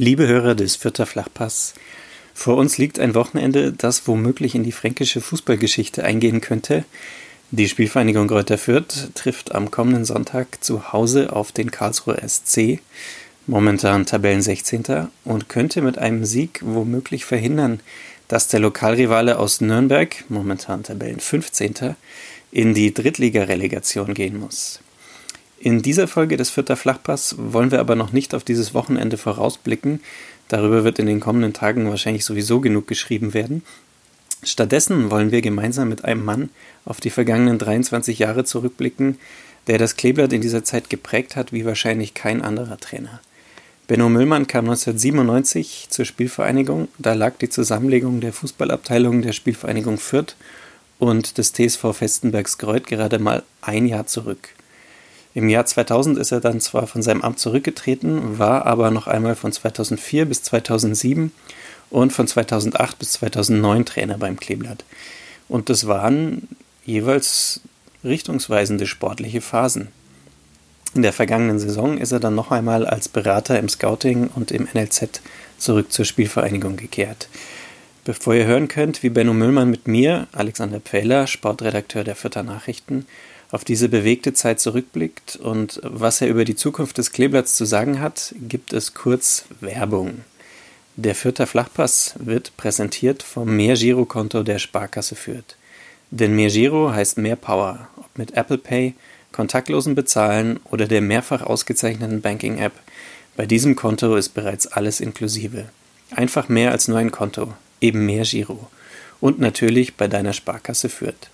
Liebe Hörer des Vierter Flachpass, vor uns liegt ein Wochenende, das womöglich in die fränkische Fußballgeschichte eingehen könnte. Die Spielvereinigung Greuther Fürth trifft am kommenden Sonntag zu Hause auf den Karlsruher SC, momentan Tabellen 16. und könnte mit einem Sieg womöglich verhindern, dass der Lokalrivale aus Nürnberg, momentan Tabellen 15. in die Drittligarelegation gehen muss. In dieser Folge des Vierter Flachpass wollen wir aber noch nicht auf dieses Wochenende vorausblicken. Darüber wird in den kommenden Tagen wahrscheinlich sowieso genug geschrieben werden. Stattdessen wollen wir gemeinsam mit einem Mann auf die vergangenen 23 Jahre zurückblicken, der das Kleeblatt in dieser Zeit geprägt hat wie wahrscheinlich kein anderer Trainer. Benno Müllmann kam 1997 zur Spielvereinigung. Da lag die Zusammenlegung der Fußballabteilung der Spielvereinigung Fürth und des TSV Festenbergs Greuth gerade mal ein Jahr zurück. Im Jahr 2000 ist er dann zwar von seinem Amt zurückgetreten, war aber noch einmal von 2004 bis 2007 und von 2008 bis 2009 Trainer beim Kleeblatt. Und das waren jeweils richtungsweisende sportliche Phasen. In der vergangenen Saison ist er dann noch einmal als Berater im Scouting und im NLZ zurück zur Spielvereinigung gekehrt. Bevor ihr hören könnt, wie Benno Müllmann mit mir, Alexander Pfähler, Sportredakteur der Vierter Nachrichten, auf diese bewegte Zeit zurückblickt und was er über die Zukunft des Kleeblatts zu sagen hat, gibt es kurz Werbung. Der Fürther Flachpass wird präsentiert vom Mehrgirokonto der Sparkasse Fürth. Denn Mehrgiro heißt mehr Power, ob mit Apple Pay, kontaktlosen Bezahlen oder der mehrfach ausgezeichneten Banking-App. Bei diesem Konto ist bereits alles inklusive. Einfach mehr als nur ein Konto, eben mehr Giro. Und natürlich bei deiner Sparkasse Fürth.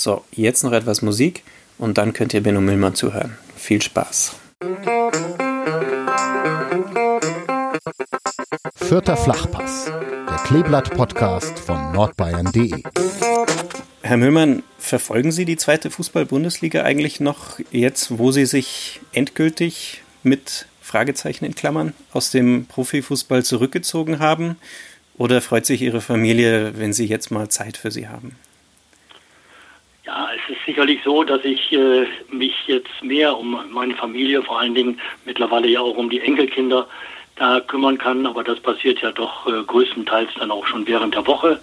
So, jetzt noch etwas Musik und dann könnt ihr Benno Müllmann zuhören. Viel Spaß. Vierter Flachpass, der Kleeblatt-Podcast von nordbayern.de. Herr Müllmann, verfolgen Sie die zweite Fußball-Bundesliga eigentlich noch jetzt, wo Sie sich endgültig mit Fragezeichen in Klammern aus dem Profifußball zurückgezogen haben? Oder freut sich Ihre Familie, wenn Sie jetzt mal Zeit für Sie haben? Ja, es ist sicherlich so, dass ich äh, mich jetzt mehr um meine Familie, vor allen Dingen mittlerweile ja auch um die Enkelkinder, da kümmern kann. Aber das passiert ja doch äh, größtenteils dann auch schon während der Woche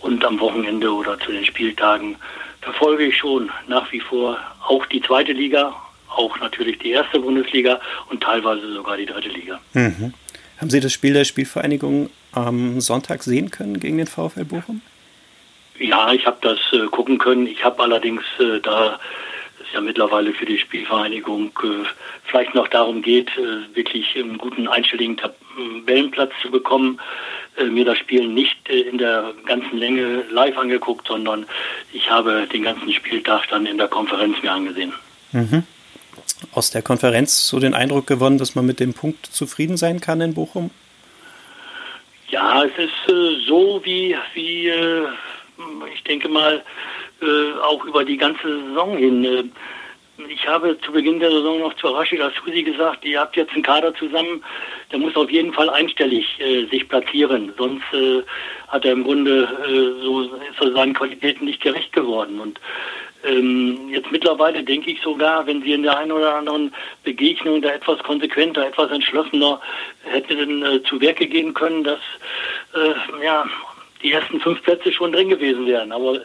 und am Wochenende oder zu den Spieltagen verfolge ich schon nach wie vor auch die zweite Liga, auch natürlich die erste Bundesliga und teilweise sogar die dritte Liga. Mhm. Haben Sie das Spiel der Spielvereinigung am Sonntag sehen können gegen den VfL Bochum? Ja, ich habe das äh, gucken können. Ich habe allerdings äh, da es ja mittlerweile für die Spielvereinigung äh, vielleicht noch darum geht, äh, wirklich einen guten einstelligen Tabellenplatz zu bekommen, äh, mir das Spiel nicht äh, in der ganzen Länge live angeguckt, sondern ich habe den ganzen Spieltag dann in der Konferenz mir angesehen. Mhm. Aus der Konferenz so den Eindruck gewonnen, dass man mit dem Punkt zufrieden sein kann in Bochum? Ja, es ist so wie, wie ich denke mal, äh, auch über die ganze Saison hin. Äh, ich habe zu Beginn der Saison noch zu Rashid Asusi gesagt, ihr habt jetzt einen Kader zusammen, der muss auf jeden Fall einstellig äh, sich platzieren, sonst äh, hat er im Grunde äh, so ist er seinen Qualitäten nicht gerecht geworden. Und ähm, jetzt mittlerweile denke ich sogar, wenn sie in der einen oder anderen Begegnung da etwas konsequenter, etwas entschlossener hätten äh, zu Werke gehen können, dass äh, ja die ersten fünf Plätze schon drin gewesen wären. Aber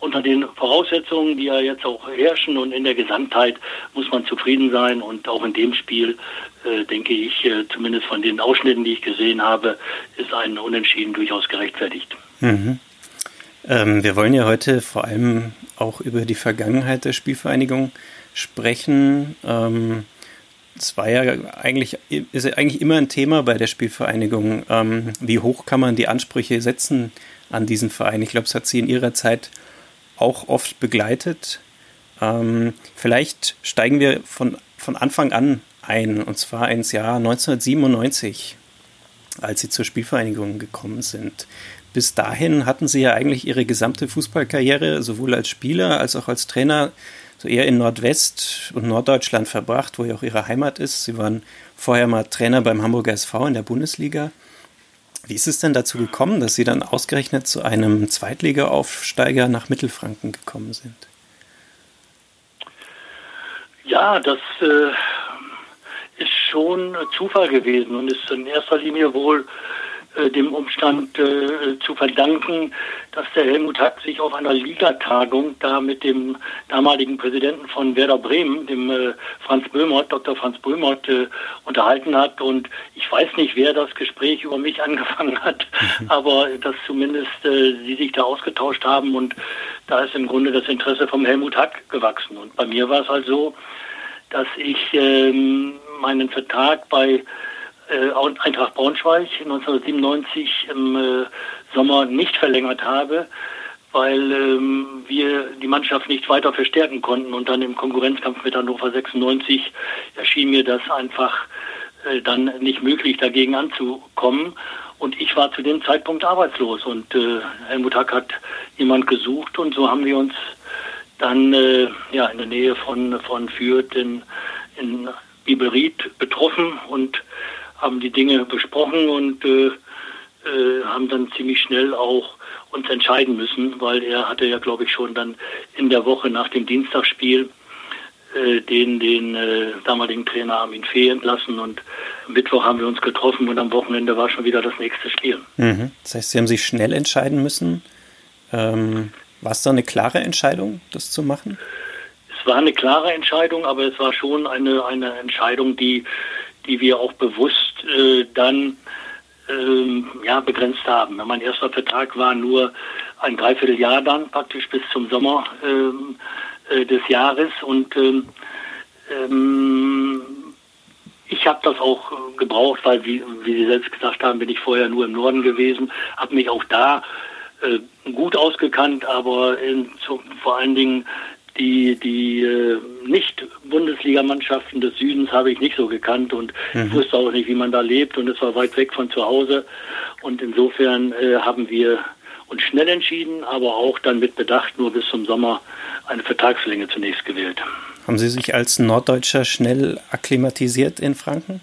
unter den Voraussetzungen, die ja jetzt auch herrschen und in der Gesamtheit muss man zufrieden sein und auch in dem Spiel äh, denke ich, äh, zumindest von den Ausschnitten, die ich gesehen habe, ist ein Unentschieden durchaus gerechtfertigt. Mhm. Ähm, wir wollen ja heute vor allem auch über die Vergangenheit der Spielvereinigung sprechen. Ähm, es war ja eigentlich, ist ja eigentlich immer ein Thema bei der Spielvereinigung. Ähm, wie hoch kann man die Ansprüche setzen an diesen Verein? Ich glaube, es hat sie in ihrer Zeit auch oft begleitet. Ähm, vielleicht steigen wir von, von Anfang an ein, und zwar ins Jahr 1997, als Sie zur Spielvereinigung gekommen sind. Bis dahin hatten Sie ja eigentlich Ihre gesamte Fußballkarriere sowohl als Spieler als auch als Trainer so eher in Nordwest- und Norddeutschland verbracht, wo ja auch Ihre Heimat ist. Sie waren vorher mal Trainer beim Hamburger SV in der Bundesliga. Wie ist es denn dazu gekommen, dass Sie dann ausgerechnet zu einem Zweitliga-Aufsteiger nach Mittelfranken gekommen sind? Ja, das äh, ist schon Zufall gewesen und ist in erster Linie wohl dem Umstand äh, zu verdanken, dass der Helmut Hack sich auf einer Ligatagung da mit dem damaligen Präsidenten von Werder Bremen, dem äh, Franz Böhmert, Dr. Franz Böhmert, äh, unterhalten hat. Und ich weiß nicht, wer das Gespräch über mich angefangen hat, mhm. aber dass zumindest äh, sie sich da ausgetauscht haben und da ist im Grunde das Interesse vom Helmut Hack gewachsen. Und bei mir war es halt so, dass ich ähm, meinen Vertrag bei äh, Eintracht Braunschweig 1997 im äh, Sommer nicht verlängert habe, weil ähm, wir die Mannschaft nicht weiter verstärken konnten. Und dann im Konkurrenzkampf mit Hannover 96 erschien mir das einfach äh, dann nicht möglich, dagegen anzukommen. Und ich war zu dem Zeitpunkt arbeitslos und äh, Helmut Hack hat jemand gesucht und so haben wir uns dann äh, ja, in der Nähe von, von Fürth in, in Bibelried betroffen und haben die Dinge besprochen und äh, äh, haben dann ziemlich schnell auch uns entscheiden müssen, weil er hatte ja, glaube ich, schon dann in der Woche nach dem Dienstagsspiel äh, den, den äh, damaligen Trainer Armin Fee entlassen und am Mittwoch haben wir uns getroffen und am Wochenende war schon wieder das nächste Spiel. Mhm. Das heißt, Sie haben sich schnell entscheiden müssen. Ähm, war es da eine klare Entscheidung, das zu machen? Es war eine klare Entscheidung, aber es war schon eine, eine Entscheidung, die die wir auch bewusst äh, dann ähm, ja, begrenzt haben. Mein erster Vertrag war nur ein Dreivierteljahr dann, praktisch bis zum Sommer ähm, äh, des Jahres. Und ähm, ähm ich habe das auch gebraucht, weil, wie, wie Sie selbst gesagt haben, bin ich vorher nur im Norden gewesen, habe mich auch da äh, gut ausgekannt, aber in, zu, vor allen Dingen die, die äh, Nicht-Bundesligamannschaften des Südens habe ich nicht so gekannt und mhm. ich wusste auch nicht, wie man da lebt und es war weit weg von zu Hause. Und insofern äh, haben wir uns schnell entschieden, aber auch dann mit Bedacht nur bis zum Sommer eine Vertragslänge zunächst gewählt. Haben Sie sich als Norddeutscher schnell akklimatisiert in Franken?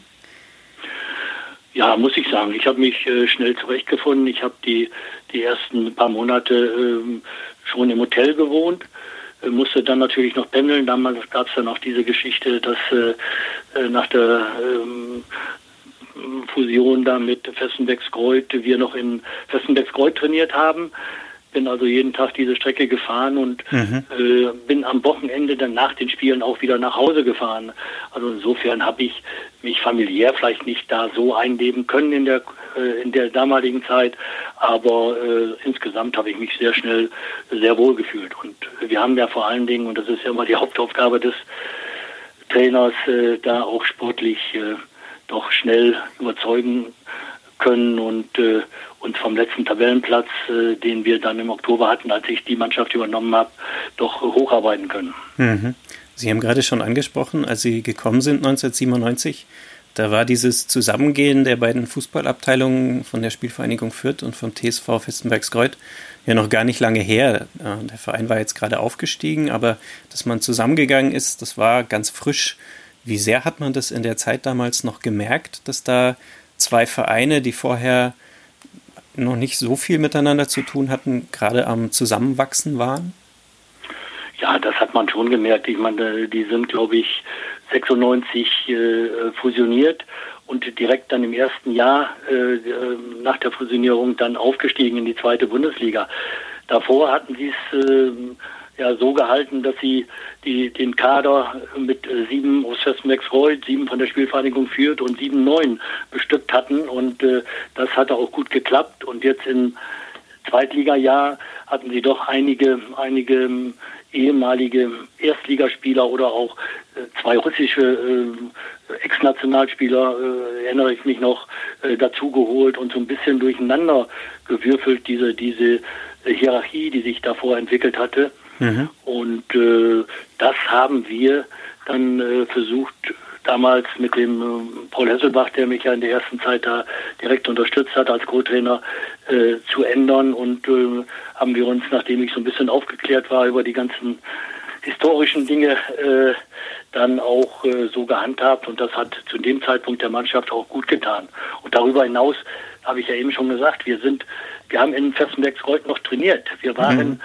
Ja, muss ich sagen. Ich habe mich äh, schnell zurechtgefunden. Ich habe die, die ersten paar Monate ähm, schon im Hotel gewohnt musste dann natürlich noch pendeln. Damals gab es dann auch diese Geschichte, dass äh, äh, nach der ähm, Fusion da mit Fessenbecks-Greuth wir noch in Fessenbecks-Greuth trainiert haben bin also jeden Tag diese Strecke gefahren und mhm. äh, bin am Wochenende dann nach den Spielen auch wieder nach Hause gefahren. Also insofern habe ich mich familiär vielleicht nicht da so einleben können in der äh, in der damaligen Zeit, aber äh, insgesamt habe ich mich sehr schnell sehr wohl gefühlt. Und wir haben ja vor allen Dingen, und das ist ja immer die Hauptaufgabe des Trainers, äh, da auch sportlich äh, doch schnell überzeugen können und äh, uns vom letzten Tabellenplatz, äh, den wir dann im Oktober hatten, als ich die Mannschaft übernommen habe, doch hocharbeiten können. Mhm. Sie haben gerade schon angesprochen, als Sie gekommen sind 1997, da war dieses Zusammengehen der beiden Fußballabteilungen von der Spielvereinigung Fürth und vom TSV Festenbergskreuth ja noch gar nicht lange her. Der Verein war jetzt gerade aufgestiegen, aber dass man zusammengegangen ist, das war ganz frisch. Wie sehr hat man das in der Zeit damals noch gemerkt, dass da zwei Vereine, die vorher noch nicht so viel miteinander zu tun hatten, gerade am Zusammenwachsen waren? Ja, das hat man schon gemerkt. Ich meine, die sind, glaube ich, 96 äh, fusioniert und direkt dann im ersten Jahr äh, nach der Fusionierung dann aufgestiegen in die zweite Bundesliga. Davor hatten sie es äh, ja so gehalten, dass sie die, den Kader mit äh, sieben aus Festmax-Reuth, sieben von der Spielvereinigung führt und sieben neun bestückt hatten und äh, das hatte auch gut geklappt und jetzt im Zweitligajahr hatten sie doch einige, einige ähm, ehemalige Erstligaspieler oder auch äh, zwei russische äh, Ex-Nationalspieler, äh, erinnere ich mich noch, äh, dazugeholt und so ein bisschen durcheinander gewürfelt, diese, diese Hierarchie, die sich davor entwickelt hatte. Mhm. Und äh, das haben wir dann äh, versucht, damals mit dem äh, Paul Hesselbach, der mich ja in der ersten Zeit da direkt unterstützt hat als Co-Trainer, äh, zu ändern. Und äh, haben wir uns, nachdem ich so ein bisschen aufgeklärt war über die ganzen historischen Dinge, äh, dann auch äh, so gehandhabt. Und das hat zu dem Zeitpunkt der Mannschaft auch gut getan. Und darüber hinaus habe ich ja eben schon gesagt, wir sind, wir haben in Fessenbergsreuth noch trainiert. Wir waren mhm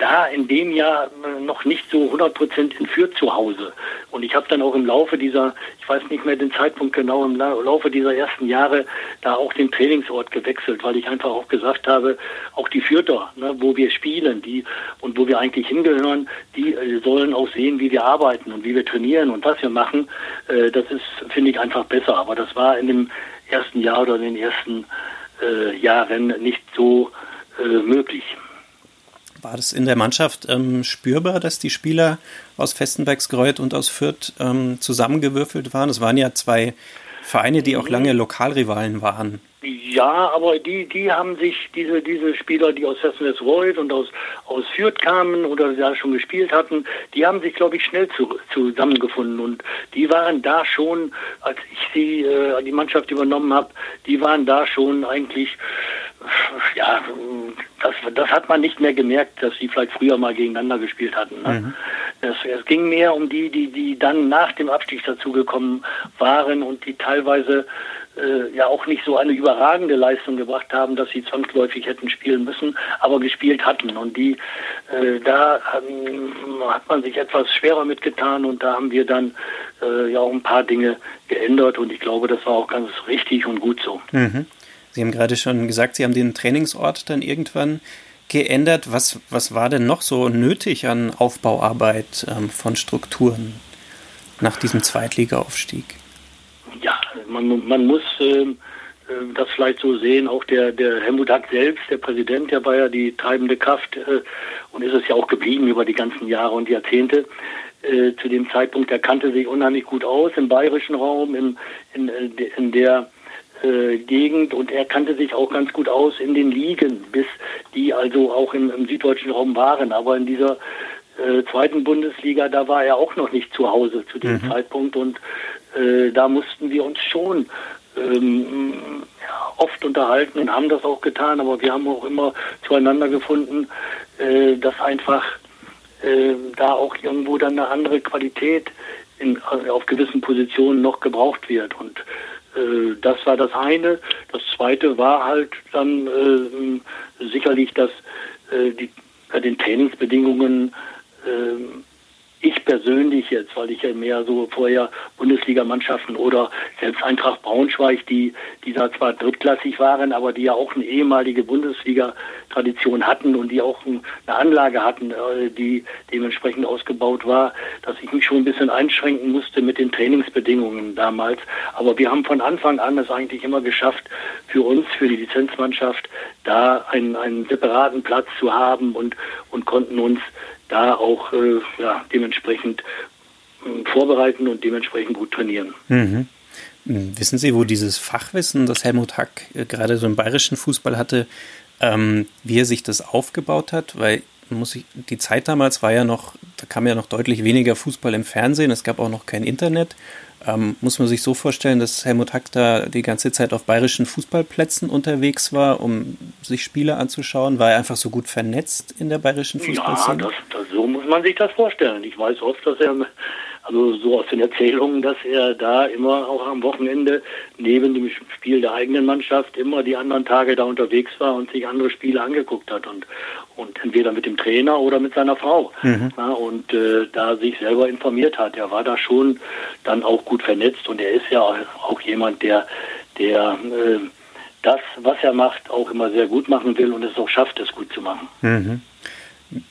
da in dem Jahr äh, noch nicht so 100 Prozent in Fürth zu Hause. Und ich habe dann auch im Laufe dieser, ich weiß nicht mehr den Zeitpunkt genau, im Laufe dieser ersten Jahre da auch den Trainingsort gewechselt, weil ich einfach auch gesagt habe, auch die Fürther, ne, wo wir spielen, die und wo wir eigentlich hingehören, die äh, sollen auch sehen, wie wir arbeiten und wie wir trainieren und was wir machen. Äh, das ist, finde ich, einfach besser. Aber das war in dem ersten Jahr oder in den ersten äh, Jahren nicht so äh, möglich. War das in der Mannschaft ähm, spürbar, dass die Spieler aus Festenbergsgreuth und aus Fürth ähm, zusammengewürfelt waren? Es waren ja zwei Vereine, die auch lange Lokalrivalen waren. Ja, aber die, die haben sich, diese, diese Spieler, die aus Fessenwesreuth und aus, aus Fürth kamen oder da schon gespielt hatten, die haben sich, glaube ich, schnell zu, zusammengefunden. Und die waren da schon, als ich sie, äh, die Mannschaft übernommen habe, die waren da schon eigentlich, ja, das, das hat man nicht mehr gemerkt, dass sie vielleicht früher mal gegeneinander gespielt hatten. Ne? Mhm. Es, es ging mehr um die, die, die dann nach dem Abstieg dazugekommen waren und die teilweise äh, ja auch nicht so eine überragende Leistung gebracht haben, dass sie zwangsläufig hätten spielen müssen, aber gespielt hatten. Und die, äh, da ähm, hat man sich etwas schwerer mitgetan und da haben wir dann äh, ja auch ein paar Dinge geändert und ich glaube, das war auch ganz richtig und gut so. Mhm. Sie haben gerade schon gesagt, Sie haben den Trainingsort dann irgendwann geändert. Was, was war denn noch so nötig an Aufbauarbeit ähm, von Strukturen nach diesem Zweitligaaufstieg? Man, man muss äh, das vielleicht so sehen, auch der, der Helmut Hack selbst, der Präsident, der war ja die treibende Kraft äh, und ist es ja auch geblieben über die ganzen Jahre und Jahrzehnte. Äh, zu dem Zeitpunkt, der kannte sich unheimlich gut aus im bayerischen Raum, im, in, äh, in der äh, Gegend und er kannte sich auch ganz gut aus in den Ligen, bis die also auch im, im süddeutschen Raum waren. Aber in dieser äh, zweiten Bundesliga, da war er auch noch nicht zu Hause zu dem mhm. Zeitpunkt und äh, da mussten wir uns schon ähm, oft unterhalten und haben das auch getan, aber wir haben auch immer zueinander gefunden, äh, dass einfach äh, da auch irgendwo dann eine andere Qualität in, auf gewissen Positionen noch gebraucht wird und das war das eine. Das zweite war halt dann sicherlich, dass die, bei den Trainingsbedingungen ich persönlich jetzt, weil ich ja mehr so vorher Bundesligamannschaften oder selbst Eintracht Braunschweig, die, die da zwar drittklassig waren, aber die ja auch eine ehemalige Bundesliga-Tradition hatten und die auch eine Anlage hatten, äh, die dementsprechend ausgebaut war, dass ich mich schon ein bisschen einschränken musste mit den Trainingsbedingungen damals. Aber wir haben von Anfang an es eigentlich immer geschafft, für uns, für die Lizenzmannschaft, da einen, einen separaten Platz zu haben und, und konnten uns da auch äh, ja, dementsprechend äh, vorbereiten und dementsprechend gut trainieren. Mhm. Wissen Sie, wo dieses Fachwissen, das Helmut Hack äh, gerade so im bayerischen Fußball hatte, ähm, wie er sich das aufgebaut hat? Weil muss ich, die Zeit damals war ja noch, da kam ja noch deutlich weniger Fußball im Fernsehen, es gab auch noch kein Internet. Ähm, muss man sich so vorstellen, dass Helmut Hack da die ganze Zeit auf bayerischen Fußballplätzen unterwegs war, um sich Spiele anzuschauen? War er einfach so gut vernetzt in der bayerischen Fußballszene? Ja, das, das, so muss man sich das vorstellen. Ich weiß oft, dass er also so aus den Erzählungen, dass er da immer auch am Wochenende neben dem Spiel der eigenen Mannschaft immer die anderen Tage da unterwegs war und sich andere Spiele angeguckt hat und, und entweder mit dem Trainer oder mit seiner Frau mhm. ja, und äh, da sich selber informiert hat. Er war da schon dann auch gut vernetzt und er ist ja auch jemand, der, der äh, das, was er macht, auch immer sehr gut machen will und es auch schafft, es gut zu machen. Mhm.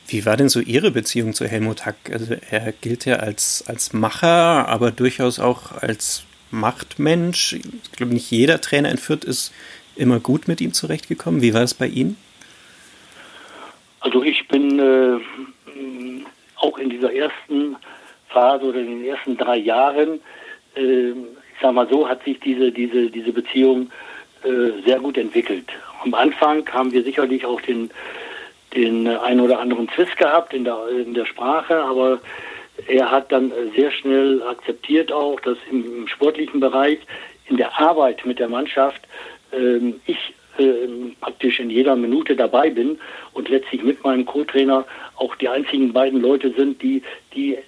Wie war denn so Ihre Beziehung zu Helmut Hack? Also er gilt ja als, als Macher, aber durchaus auch als Machtmensch. Ich glaube, nicht jeder Trainer in Fürth ist immer gut mit ihm zurechtgekommen. Wie war es bei Ihnen? Also ich bin äh, auch in dieser ersten Phase oder in den ersten drei Jahren, äh, ich sag mal so, hat sich diese, diese, diese Beziehung äh, sehr gut entwickelt. Am Anfang haben wir sicherlich auch den den einen oder anderen Zwist gehabt in der, in der Sprache, aber er hat dann sehr schnell akzeptiert auch, dass im, im sportlichen Bereich, in der Arbeit mit der Mannschaft, ähm, ich ähm, praktisch in jeder Minute dabei bin und letztlich mit meinem Co-Trainer auch die einzigen beiden Leute sind, die, die äh,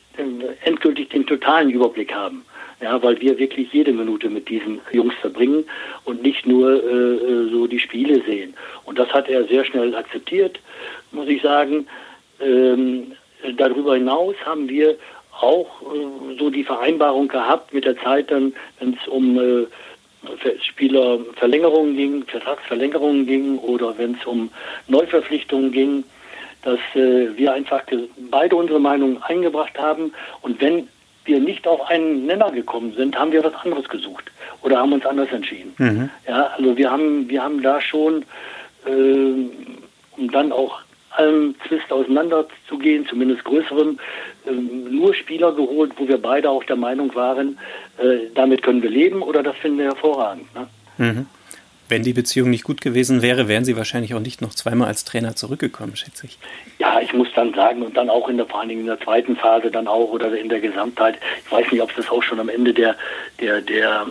endgültig den totalen Überblick haben. Ja, weil wir wirklich jede Minute mit diesen Jungs verbringen und nicht nur äh, äh, so die Spiele sehen. Und das hat er sehr schnell akzeptiert, muss ich sagen. Ähm, darüber hinaus haben wir auch äh, so die Vereinbarung gehabt mit der Zeit dann, wenn es um äh, Spielerverlängerungen ging, Vertragsverlängerungen ging oder wenn es um Neuverpflichtungen ging, dass äh, wir einfach beide unsere Meinung eingebracht haben und wenn wir nicht auf einen Nenner gekommen sind, haben wir was anderes gesucht oder haben uns anders entschieden. Mhm. Ja, also wir haben wir haben da schon äh, um dann auch allem Zwist auseinanderzugehen, zumindest größerem, äh, nur Spieler geholt, wo wir beide auch der Meinung waren, äh, damit können wir leben oder das finden wir hervorragend. Ne? Mhm. Wenn die Beziehung nicht gut gewesen wäre, wären Sie wahrscheinlich auch nicht noch zweimal als Trainer zurückgekommen, schätze ich. Ja, ich muss dann sagen, und dann auch in der, vor allen Dingen in der zweiten Phase dann auch oder in der Gesamtheit. Ich weiß nicht, ob das auch schon am Ende der, der, der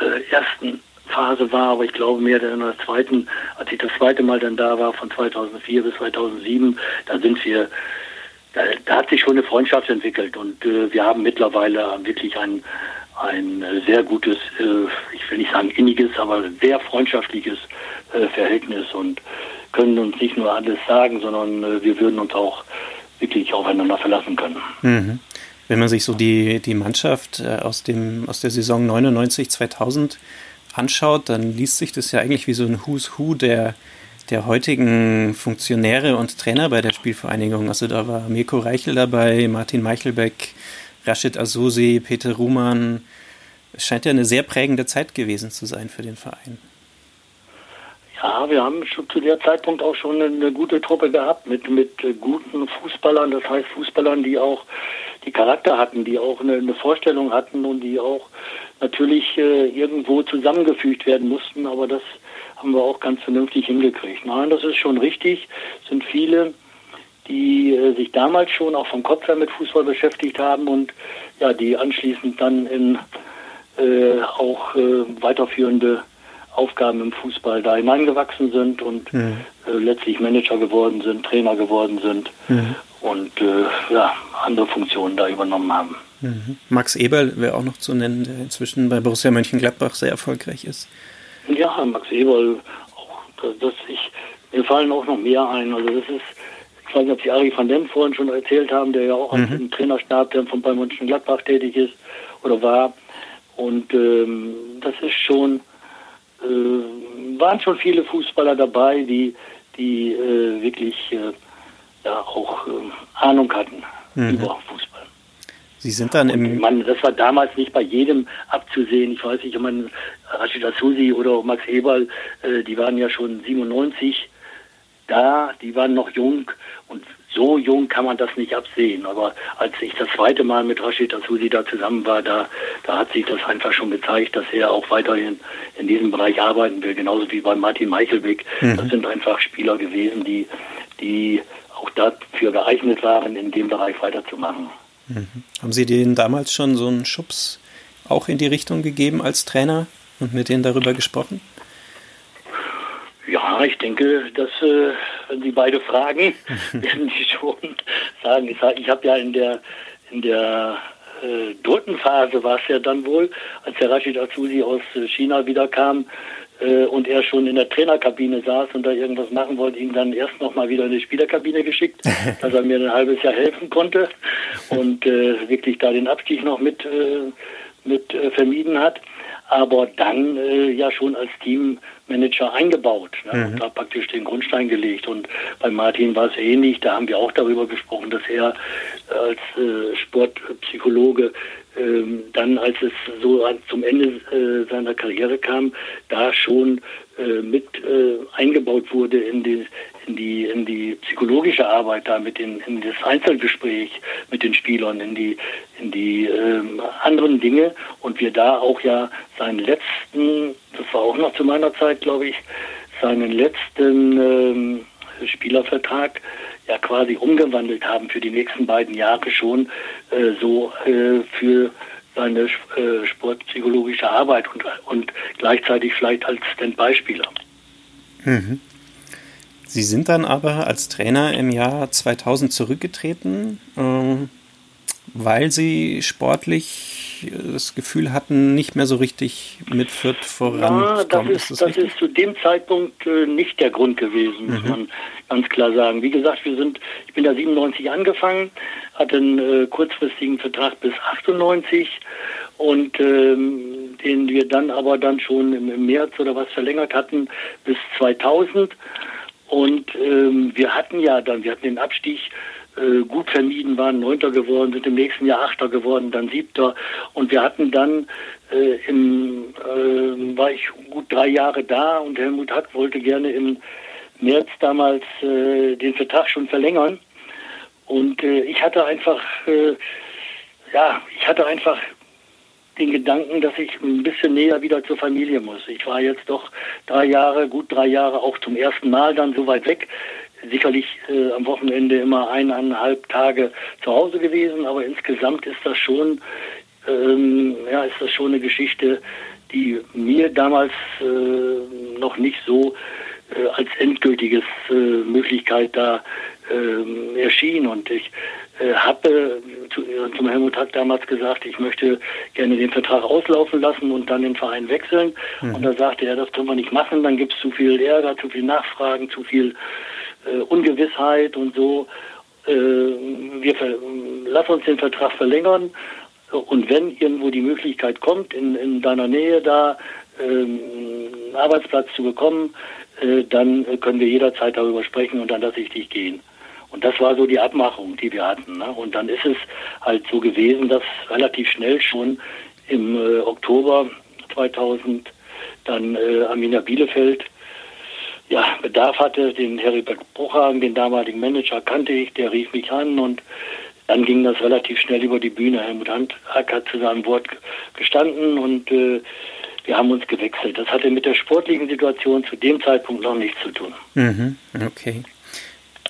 äh, ersten Phase war, aber ich glaube mehr in der zweiten, als ich das zweite Mal dann da war, von 2004 bis 2007, da sind wir, da hat sich schon eine Freundschaft entwickelt und äh, wir haben mittlerweile wirklich ein, ein sehr gutes, äh, ich will nicht sagen inniges, aber sehr freundschaftliches äh, Verhältnis und können uns nicht nur alles sagen, sondern äh, wir würden uns auch wirklich aufeinander verlassen können. Mhm. Wenn man sich so die, die Mannschaft aus, dem, aus der Saison 99, 2000 anschaut, dann liest sich das ja eigentlich wie so ein Who's Who der, der heutigen Funktionäre und Trainer bei der Spielvereinigung. Also da war Mirko Reichel dabei, Martin Meichelbeck, Rashid Azusi, Peter Ruhmann. Es scheint ja eine sehr prägende Zeit gewesen zu sein für den Verein. Ja, wir haben zu der Zeitpunkt auch schon eine gute Truppe gehabt mit, mit guten Fußballern, das heißt Fußballern, die auch die Charakter hatten, die auch eine, eine Vorstellung hatten und die auch natürlich äh, irgendwo zusammengefügt werden mussten, aber das haben wir auch ganz vernünftig hingekriegt. Nein, das ist schon richtig. Es sind viele, die äh, sich damals schon auch vom Kopf her mit Fußball beschäftigt haben und ja, die anschließend dann in äh, auch äh, weiterführende Aufgaben im Fußball da hineingewachsen sind und mhm. äh, letztlich Manager geworden sind, Trainer geworden sind mhm. und äh, ja, andere Funktionen da übernommen haben. Mhm. Max Eberl wäre auch noch zu nennen, der inzwischen bei Borussia Mönchengladbach sehr erfolgreich ist. Ja, Max Eberl, auch, das, ich, mir fallen auch noch mehr ein. Also das ist, ich weiß nicht, ob Sie Ari van Dem vorhin schon erzählt haben, der ja auch mhm. im Trainerstab der von bei Mönchengladbach tätig ist oder war. Und ähm, das ist schon, äh, waren schon viele Fußballer dabei, die, die äh, wirklich äh, ja auch ähm, Ahnung hatten mhm. über Fußball. Sie sind dann im. Man, das war damals nicht bei jedem abzusehen. Ich weiß nicht, ich meine, Rashid Asusi oder Max Eberl, äh, die waren ja schon 97 da, die waren noch jung und so jung kann man das nicht absehen. Aber als ich das zweite Mal mit Rashid Asusi da zusammen war, da, da hat sich das einfach schon gezeigt, dass er auch weiterhin in diesem Bereich arbeiten will, genauso wie bei Martin Meichelbeck. Mhm. Das sind einfach Spieler gewesen, die, die auch dafür geeignet waren, in dem Bereich weiterzumachen. Mhm. Haben Sie denen damals schon so einen Schubs auch in die Richtung gegeben als Trainer und mit denen darüber gesprochen? Ja, ich denke, dass äh, wenn Sie beide fragen, werden die schon sagen. Ich, ich habe ja in der in der äh, dritten Phase war es ja dann wohl, als der Rashid Azusi aus äh, China wiederkam, äh, und er schon in der Trainerkabine saß und da irgendwas machen wollte, ihn dann erst noch mal wieder in die Spielerkabine geschickt, dass er mir ein halbes Jahr helfen konnte und äh, wirklich da den Abstieg noch mit, äh, mit äh, vermieden hat. Aber dann äh, ja schon als Teammanager eingebaut ne, mhm. und da praktisch den Grundstein gelegt. Und bei Martin war es ähnlich. Da haben wir auch darüber gesprochen, dass er als äh, Sportpsychologe ähm, dann, als es so zum Ende äh, seiner Karriere kam, da schon äh, mit äh, eingebaut wurde in die, in die, in die psychologische Arbeit da, mit den, in das Einzelgespräch mit den Spielern, in die, in die ähm, anderen Dinge. Und wir da auch ja seinen letzten, das war auch noch zu meiner Zeit, glaube ich, seinen letzten ähm, Spielervertrag ja quasi umgewandelt haben für die nächsten beiden Jahre schon äh, so äh, für seine äh, sportpsychologische Arbeit und, und gleichzeitig vielleicht als Standbeispieler. Mhm. Sie sind dann aber als Trainer im Jahr 2000 zurückgetreten. Ähm, weil sie sportlich das Gefühl hatten, nicht mehr so richtig mit Fürth voranzukommen. Ja, das ist, ist das, das ist zu dem Zeitpunkt äh, nicht der Grund gewesen, muss mhm. man ganz klar sagen. Wie gesagt, wir sind, ich bin da 97 angefangen, hatte einen äh, kurzfristigen Vertrag bis 98 und ähm, den wir dann aber dann schon im, im, März oder was verlängert hatten bis 2000 und ähm, wir hatten ja dann, wir hatten den Abstieg äh, gut vermieden, waren Neunter geworden, sind im nächsten Jahr Achter geworden, dann Siebter und wir hatten dann äh, im, äh, war ich gut drei Jahre da und Helmut Hack wollte gerne im März damals äh, den Vertrag schon verlängern und äh, ich hatte einfach äh, ja, ich hatte einfach den Gedanken, dass ich ein bisschen näher wieder zur Familie muss. Ich war jetzt doch drei Jahre, gut drei Jahre auch zum ersten Mal dann so weit weg. Sicherlich äh, am Wochenende immer eineinhalb Tage zu Hause gewesen, aber insgesamt ist das schon, ähm, ja, ist das schon eine Geschichte, die mir damals äh, noch nicht so äh, als endgültiges äh, Möglichkeit da äh, erschien. Und ich äh, habe zu, zum Helmut Hack damals gesagt, ich möchte gerne den Vertrag auslaufen lassen und dann den Verein wechseln. Mhm. Und da sagte er, das können wir nicht machen, dann gibt es zu viel Ärger, zu viel Nachfragen, zu viel äh, Ungewissheit und so. Äh, wir lass uns den Vertrag verlängern und wenn irgendwo die Möglichkeit kommt, in, in deiner Nähe da ähm, einen Arbeitsplatz zu bekommen, äh, dann können wir jederzeit darüber sprechen und dann lasse ich dich gehen. Und das war so die Abmachung, die wir hatten. Ne? Und dann ist es halt so gewesen, dass relativ schnell schon im äh, Oktober 2000 dann äh, Amina Bielefeld ja, Bedarf hatte, den Heribert Bruchhagen, den damaligen Manager, kannte ich, der rief mich an und dann ging das relativ schnell über die Bühne. Helmut Hack hat zu seinem Wort gestanden und äh, wir haben uns gewechselt. Das hatte mit der sportlichen Situation zu dem Zeitpunkt noch nichts zu tun. Mhm, okay.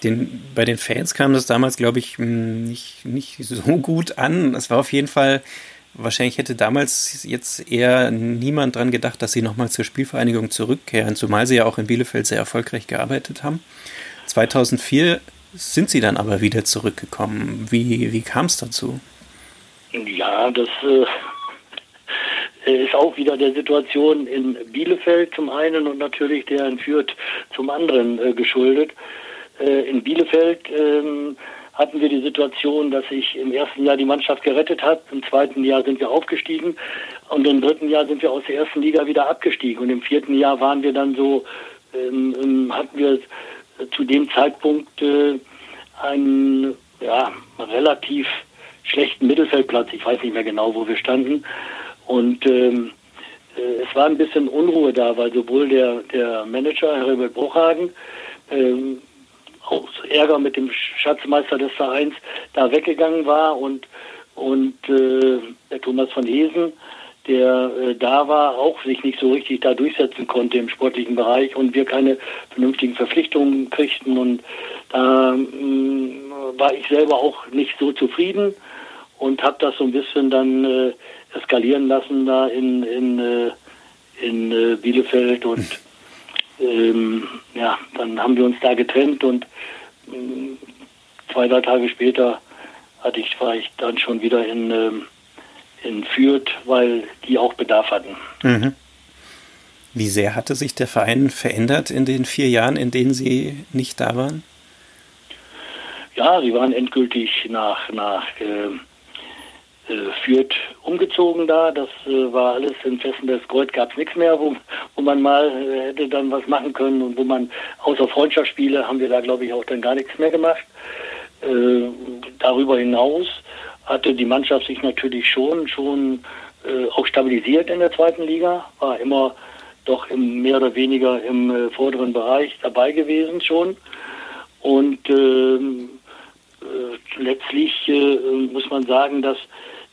Den, bei den Fans kam das damals, glaube ich, nicht, nicht so gut an. Es war auf jeden Fall, wahrscheinlich hätte damals jetzt eher niemand dran gedacht, dass sie nochmal zur Spielvereinigung zurückkehren, zumal sie ja auch in Bielefeld sehr erfolgreich gearbeitet haben. 2004 sind sie dann aber wieder zurückgekommen. Wie, wie kam es dazu? Ja, das äh, ist auch wieder der Situation in Bielefeld zum einen und natürlich der in Fürth zum anderen äh, geschuldet. Äh, in Bielefeld ähm, hatten wir die Situation, dass sich im ersten Jahr die Mannschaft gerettet hat, im zweiten Jahr sind wir aufgestiegen und im dritten Jahr sind wir aus der ersten Liga wieder abgestiegen und im vierten Jahr waren wir dann so, ähm, ähm hatten wir zu dem Zeitpunkt äh, einen ja, relativ schlechten Mittelfeldplatz. Ich weiß nicht mehr genau, wo wir standen. Und ähm, äh, es war ein bisschen Unruhe da, weil sowohl der, der Manager, Herbert Bruchhagen, ähm, auch Ärger mit dem Schatzmeister des Vereins da weggegangen war und und äh, der Thomas von Hesen, der äh, da war, auch sich nicht so richtig da durchsetzen konnte im sportlichen Bereich und wir keine vernünftigen Verpflichtungen kriegten und da äh, war ich selber auch nicht so zufrieden und habe das so ein bisschen dann äh, eskalieren lassen da in in äh, in äh, Bielefeld und ähm, ja, dann haben wir uns da getrennt und äh, zwei, drei Tage später hatte ich, war ich dann schon wieder in, ähm, in Fürth, weil die auch Bedarf hatten. Mhm. Wie sehr hatte sich der Verein verändert in den vier Jahren, in denen Sie nicht da waren? Ja, sie waren endgültig nach, nach äh, äh, Fürth umgezogen da. Das äh, war alles in Fessendes Kreuz, gab es nichts mehr, wo, wo man mal äh, hätte dann was machen können und wo man außer Freundschaftsspiele haben wir da glaube ich auch dann gar nichts mehr gemacht. Äh, darüber hinaus hatte die Mannschaft sich natürlich schon schon äh, auch stabilisiert in der zweiten Liga, war immer doch im, mehr oder weniger im äh, vorderen Bereich dabei gewesen schon und ähm, äh, letztlich äh, muss man sagen, dass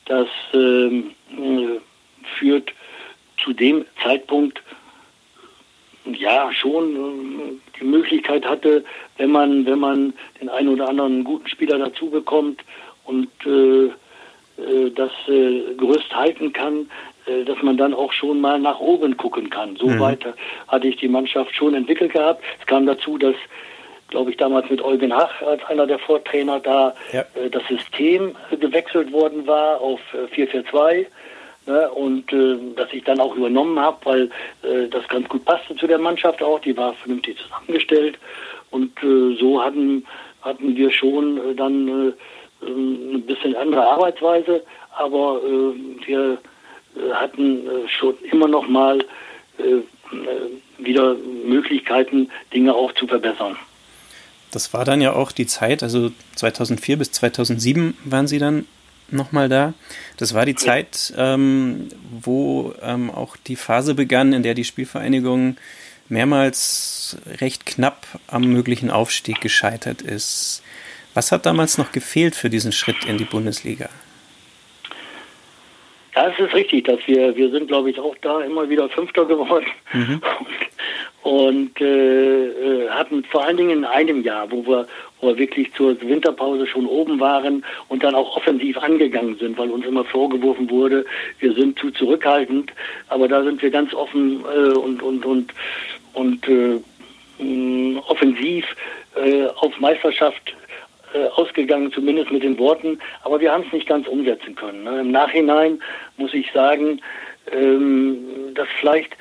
das ähm, äh, führt zu dem Zeitpunkt ja schon äh, die Möglichkeit hatte, wenn man wenn man den einen oder anderen guten Spieler dazu bekommt und äh, äh, das äh, Gerüst halten kann, äh, dass man dann auch schon mal nach oben gucken kann. So mhm. weiter hatte ich die Mannschaft schon entwickelt gehabt. Es kam dazu, dass glaube ich, damals mit Eugen Hach als einer der Vortrainer da ja. äh, das System gewechselt worden war auf äh, 4-4-2. Ne, und äh, dass ich dann auch übernommen habe, weil äh, das ganz gut passte zu der Mannschaft auch, die war vernünftig zusammengestellt und äh, so hatten, hatten wir schon äh, dann äh, ein bisschen andere Arbeitsweise, aber äh, wir äh, hatten äh, schon immer noch mal äh, äh, wieder Möglichkeiten, Dinge auch zu verbessern. Das war dann ja auch die Zeit, also 2004 bis 2007 waren Sie dann nochmal da. Das war die Zeit, ähm, wo ähm, auch die Phase begann, in der die Spielvereinigung mehrmals recht knapp am möglichen Aufstieg gescheitert ist. Was hat damals noch gefehlt für diesen Schritt in die Bundesliga? Ja, es ist richtig, dass wir, wir sind, glaube ich, auch da immer wieder Fünfter geworden. Mhm. Und äh, äh, hatten vor allen Dingen in einem Jahr, wo wir, wo wir wirklich zur Winterpause schon oben waren und dann auch offensiv angegangen sind, weil uns immer vorgeworfen wurde, wir sind zu zurückhaltend. Aber da sind wir ganz offen äh, und, und, und, und äh, offensiv äh, auf Meisterschaft äh, ausgegangen, zumindest mit den Worten, aber wir haben es nicht ganz umsetzen können. Ne? Im Nachhinein muss ich sagen, ähm, dass vielleicht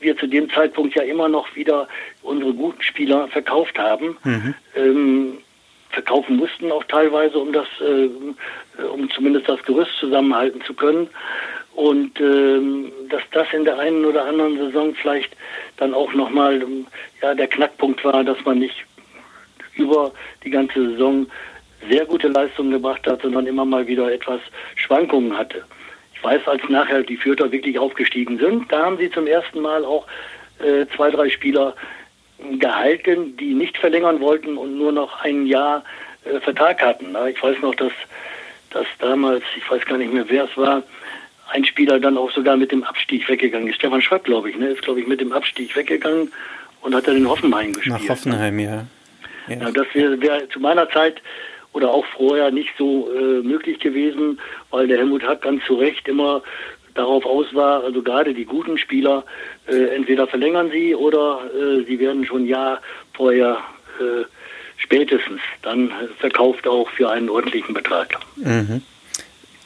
wir zu dem Zeitpunkt ja immer noch wieder unsere guten Spieler verkauft haben. Mhm. Ähm, verkaufen mussten auch teilweise, um das, äh, um zumindest das Gerüst zusammenhalten zu können. Und ähm, dass das in der einen oder anderen Saison vielleicht dann auch nochmal ja, der Knackpunkt war, dass man nicht über die ganze Saison sehr gute Leistungen gebracht hat, sondern immer mal wieder etwas Schwankungen hatte. Ich weiß, als nachher die Fürther wirklich aufgestiegen sind, da haben sie zum ersten Mal auch äh, zwei, drei Spieler gehalten, die nicht verlängern wollten und nur noch ein Jahr äh, Vertrag hatten. Ich weiß noch, dass, dass damals, ich weiß gar nicht mehr, wer es war, ein Spieler dann auch sogar mit dem Abstieg weggegangen ist. Stefan Schwatt, glaube ich, ne, ist, glaube ich, mit dem Abstieg weggegangen und hat dann in Hoffenheim gespielt. Nach Hoffenheim, ja. Ja. das wäre wär zu meiner Zeit oder auch vorher nicht so äh, möglich gewesen, weil der Helmut Hack ganz zu Recht immer darauf aus war, also gerade die guten Spieler, äh, entweder verlängern sie oder äh, sie werden schon ein Jahr vorher äh, spätestens dann verkauft auch für einen ordentlichen Betrag. Mhm.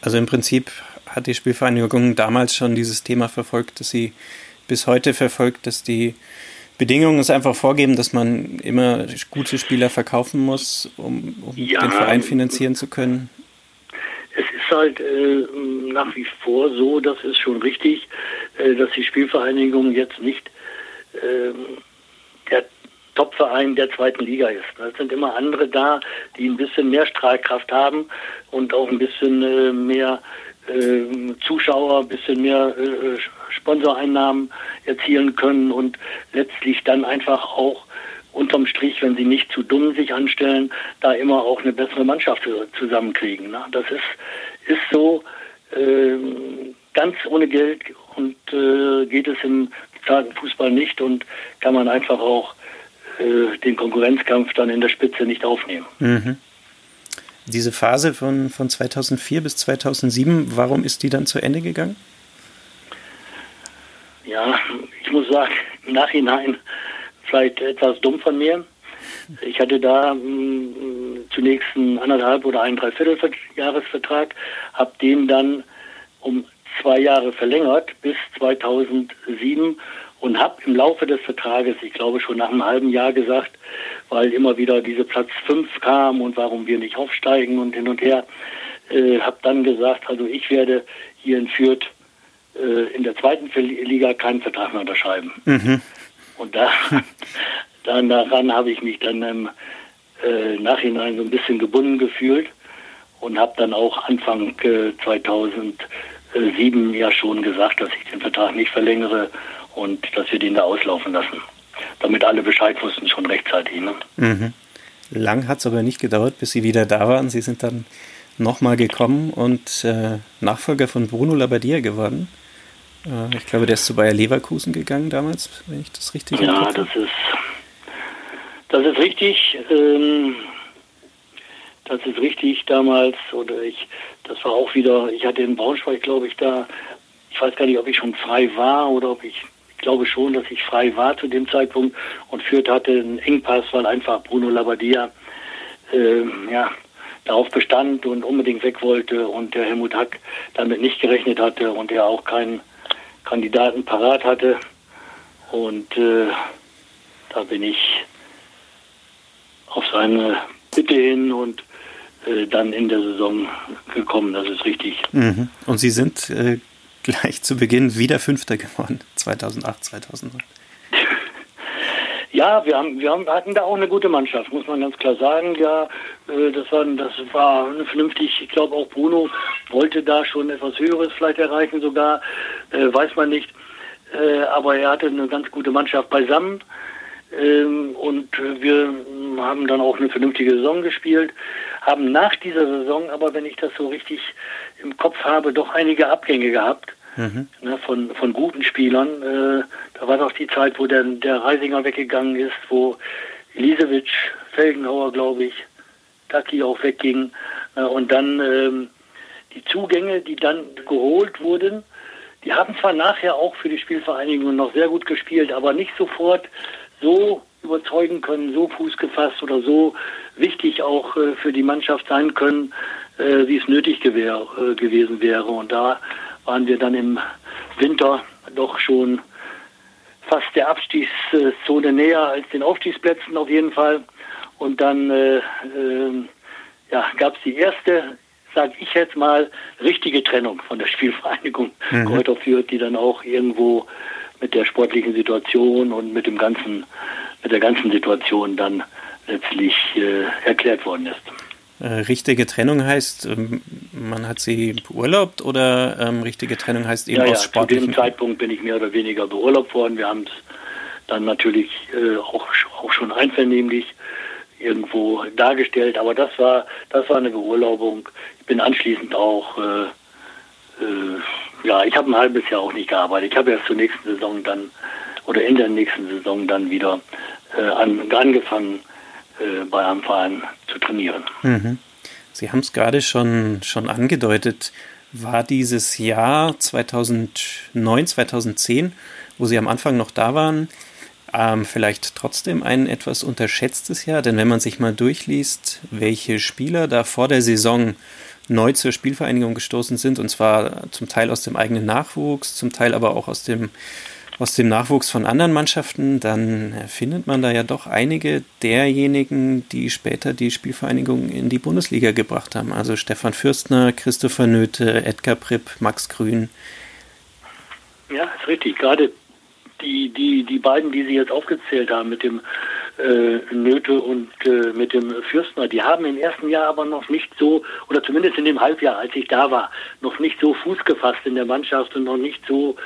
Also im Prinzip hat die Spielvereinigung damals schon dieses Thema verfolgt, dass sie bis heute verfolgt, dass die Bedingungen ist einfach vorgeben, dass man immer gute Spieler verkaufen muss, um, um ja, den Verein finanzieren zu können? Es ist halt äh, nach wie vor so, das ist schon richtig, äh, dass die Spielvereinigung jetzt nicht äh, der Topverein der zweiten Liga ist. Es sind immer andere da, die ein bisschen mehr Strahlkraft haben und auch ein bisschen äh, mehr äh, Zuschauer, ein bisschen mehr äh, Sponsoreinnahmen erzielen können und letztlich dann einfach auch unterm Strich, wenn sie nicht zu dumm sich anstellen, da immer auch eine bessere Mannschaft zusammenkriegen. Ne? Das ist, ist so äh, ganz ohne Geld und äh, geht es im bezahlten Fußball nicht und kann man einfach auch äh, den Konkurrenzkampf dann in der Spitze nicht aufnehmen. Mhm. Diese Phase von, von 2004 bis 2007, warum ist die dann zu Ende gegangen? Ja, ich muss sagen, im Nachhinein vielleicht etwas dumm von mir. Ich hatte da mh, mm, zunächst einen anderthalb oder ein Dreiviertel Jahresvertrag, habe den dann um zwei Jahre verlängert bis 2007 und habe im Laufe des Vertrages, ich glaube schon nach einem halben Jahr gesagt, weil immer wieder diese Platz 5 kam und warum wir nicht aufsteigen und hin und her, äh, habe dann gesagt, also ich werde hier in Fürth äh, in der zweiten Liga keinen Vertrag mehr unterschreiben. Mhm. Und da, dann daran habe ich mich dann im äh, Nachhinein so ein bisschen gebunden gefühlt und habe dann auch Anfang äh, 2007 ja schon gesagt, dass ich den Vertrag nicht verlängere und dass wir den da auslaufen lassen. Damit alle Bescheid wussten, schon rechtzeitig. Ne? Mhm. Lang hat es aber nicht gedauert, bis Sie wieder da waren. Sie sind dann nochmal gekommen und äh, Nachfolger von Bruno Labbadia geworden. Äh, ich glaube, der ist zu Bayer Leverkusen gegangen damals, wenn ich das richtig Ja, das ist, das ist richtig. Ähm, das ist richtig damals. Oder ich, das war auch wieder, ich hatte in Braunschweig, glaube ich, da, ich weiß gar nicht, ob ich schon frei war oder ob ich, glaube schon, dass ich frei war zu dem Zeitpunkt und Fürth hatte einen Engpass, weil einfach Bruno Labbadia äh, ja, darauf bestand und unbedingt weg wollte und der Helmut Hack damit nicht gerechnet hatte und er auch keinen Kandidaten parat hatte. Und äh, da bin ich auf seine Bitte hin und äh, dann in der Saison gekommen, das ist richtig. Mhm. Und Sie sind äh, gleich zu Beginn wieder Fünfter geworden, 2008, 2009. Ja, wir haben, wir haben, hatten da auch eine gute Mannschaft, muss man ganz klar sagen. Ja, äh, das war, das war vernünftig. Ich glaube auch Bruno wollte da schon etwas Höheres vielleicht erreichen, sogar äh, weiß man nicht. Äh, aber er hatte eine ganz gute Mannschaft beisammen. Ähm, und wir haben dann auch eine vernünftige Saison gespielt, haben nach dieser Saison aber, wenn ich das so richtig im Kopf habe, doch einige Abgänge gehabt mhm. ne, von, von guten Spielern. Äh, da war doch die Zeit, wo der, der Reisinger weggegangen ist, wo Elisewitsch, Felgenhauer, glaube ich, Taki auch wegging. Äh, und dann ähm, die Zugänge, die dann geholt wurden, die haben zwar nachher auch für die Spielvereinigung noch sehr gut gespielt, aber nicht sofort so überzeugen können, so Fuß gefasst oder so wichtig auch äh, für die Mannschaft sein können, äh, wie es nötig gewär, äh, gewesen wäre. Und da waren wir dann im Winter doch schon fast der Abstiegszone näher als den Aufstiegsplätzen auf jeden Fall. Und dann äh, äh, ja, gab es die erste, sage ich jetzt mal, richtige Trennung von der Spielvereinigung mhm. Kräuter Fürth, die dann auch irgendwo mit der sportlichen Situation und mit dem ganzen, mit der ganzen Situation dann letztlich äh, erklärt worden ist. Äh, richtige Trennung heißt, ähm, man hat sie beurlaubt oder ähm, richtige Trennung heißt eben ja, aus ja, sportlichen... Zu dem Zeitpunkt bin ich mehr oder weniger beurlaubt worden. Wir haben es dann natürlich äh, auch, auch schon einvernehmlich irgendwo dargestellt, aber das war, das war eine Beurlaubung. Ich bin anschließend auch äh, äh, ja, ich habe ein halbes Jahr auch nicht gearbeitet. Ich habe erst zur nächsten Saison dann oder in der nächsten Saison dann wieder äh, an, angefangen, äh, bei einem Verein zu trainieren. Mhm. Sie haben es gerade schon, schon angedeutet. War dieses Jahr 2009, 2010, wo Sie am Anfang noch da waren, ähm, vielleicht trotzdem ein etwas unterschätztes Jahr? Denn wenn man sich mal durchliest, welche Spieler da vor der Saison neu zur Spielvereinigung gestoßen sind, und zwar zum Teil aus dem eigenen Nachwuchs, zum Teil aber auch aus dem, aus dem Nachwuchs von anderen Mannschaften, dann findet man da ja doch einige derjenigen, die später die Spielvereinigung in die Bundesliga gebracht haben. Also Stefan Fürstner, Christopher Nöte, Edgar Pripp, Max Grün. Ja, ist richtig. Gerade die, die, die beiden, die Sie jetzt aufgezählt haben, mit dem äh, Nöte und äh, mit dem Fürstner, die haben im ersten Jahr aber noch nicht so, oder zumindest in dem Halbjahr, als ich da war, noch nicht so Fuß gefasst in der Mannschaft und noch nicht so,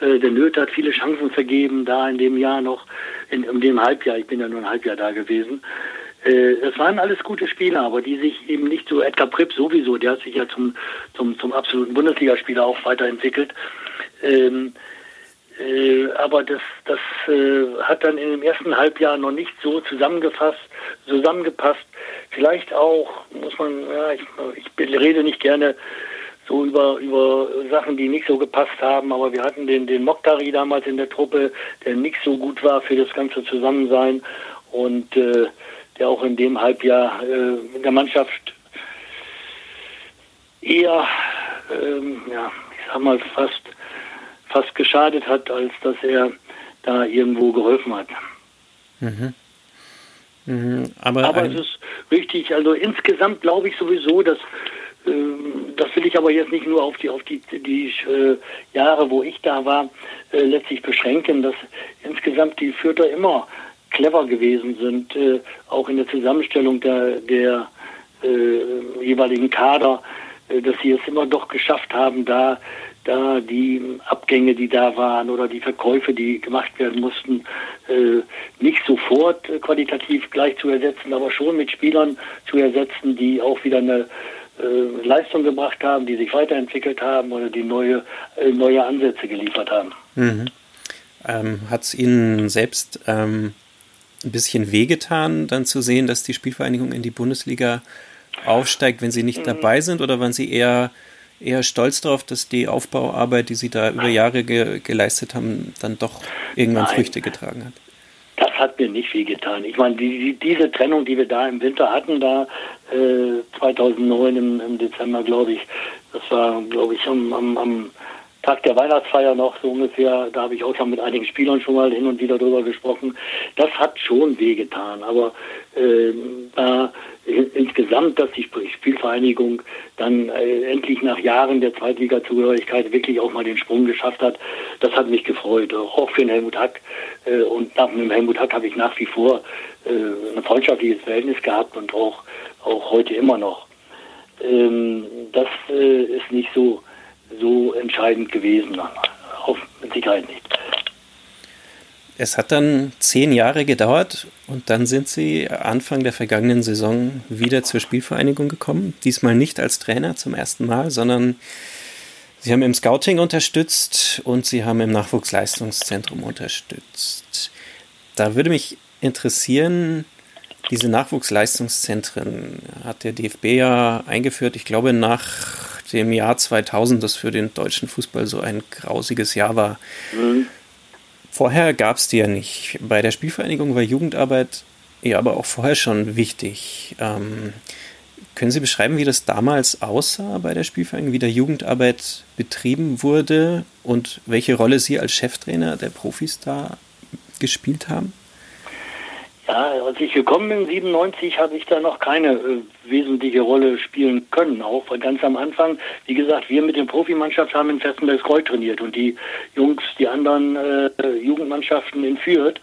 äh, der Nöte hat viele Chancen vergeben, da in dem Jahr noch, in, in dem Halbjahr, ich bin ja nur ein Halbjahr da gewesen. Äh, es waren alles gute Spieler, aber die sich eben nicht so, Edgar Pripp sowieso, der hat sich ja zum, zum, zum absoluten Bundesligaspieler auch weiterentwickelt. Ähm, äh, aber das, das äh, hat dann in dem ersten Halbjahr noch nicht so zusammengefasst, zusammengepasst. Vielleicht auch, muss man, ja, ich, ich rede nicht gerne so über, über Sachen, die nicht so gepasst haben, aber wir hatten den, den Mokhtari damals in der Truppe, der nicht so gut war für das ganze Zusammensein und äh, der auch in dem Halbjahr äh, in der Mannschaft eher, ähm, ja, ich sag mal fast fast geschadet hat, als dass er da irgendwo geholfen hat. Mhm. Mhm, aber, aber es ist richtig, also insgesamt glaube ich sowieso, dass ähm, das will ich aber jetzt nicht nur auf die auf die, die äh, Jahre, wo ich da war, äh, letztlich beschränken, dass insgesamt die Fürther immer clever gewesen sind, äh, auch in der Zusammenstellung der, der äh, jeweiligen Kader, äh, dass sie es immer doch geschafft haben, da da die Abgänge, die da waren oder die Verkäufe, die gemacht werden mussten, äh, nicht sofort äh, qualitativ gleich zu ersetzen, aber schon mit Spielern zu ersetzen, die auch wieder eine äh, Leistung gebracht haben, die sich weiterentwickelt haben oder die neue, neue Ansätze geliefert haben. Mhm. Ähm, Hat es Ihnen selbst ähm, ein bisschen wehgetan, dann zu sehen, dass die Spielvereinigung in die Bundesliga aufsteigt, wenn Sie nicht mhm. dabei sind oder waren Sie eher eher stolz darauf, dass die Aufbauarbeit, die Sie da über Jahre ge geleistet haben, dann doch irgendwann Nein. Früchte getragen hat? Das hat mir nicht viel getan. Ich meine, die, die, diese Trennung, die wir da im Winter hatten, da äh, 2009 im, im Dezember, glaube ich, das war, glaube ich, am, am, am Tag der Weihnachtsfeier noch so ungefähr, da habe ich auch schon mit einigen Spielern schon mal hin und wieder drüber gesprochen. Das hat schon wehgetan, aber äh, da insgesamt, dass die Spielvereinigung dann äh, endlich nach Jahren der Zweitliga-Zugehörigkeit wirklich auch mal den Sprung geschafft hat, das hat mich gefreut. Auch für den Helmut Hack. Äh, und nach dem Helmut Hack habe ich nach wie vor äh, ein freundschaftliches Verhältnis gehabt und auch, auch heute immer noch. Ähm, das äh, ist nicht so so entscheidend gewesen. Auf, mit Sicherheit nicht. Es hat dann zehn Jahre gedauert und dann sind Sie Anfang der vergangenen Saison wieder zur Spielvereinigung gekommen. Diesmal nicht als Trainer zum ersten Mal, sondern Sie haben im Scouting unterstützt und Sie haben im Nachwuchsleistungszentrum unterstützt. Da würde mich interessieren, diese Nachwuchsleistungszentren hat der DFB ja eingeführt, ich glaube nach dem Jahr 2000, das für den deutschen Fußball so ein grausiges Jahr war. Mhm. Vorher gab es die ja nicht. Bei der Spielvereinigung war Jugendarbeit ja aber auch vorher schon wichtig. Ähm, können Sie beschreiben, wie das damals aussah bei der Spielvereinigung, wie der Jugendarbeit betrieben wurde und welche Rolle Sie als Cheftrainer der Profis da gespielt haben? Ja, als ich gekommen bin, 97, habe ich da noch keine äh, wesentliche Rolle spielen können. Auch ganz am Anfang, wie gesagt, wir mit der Profimannschaft haben in Festenbergskreuz trainiert und die Jungs, die anderen äh, Jugendmannschaften in Fürth.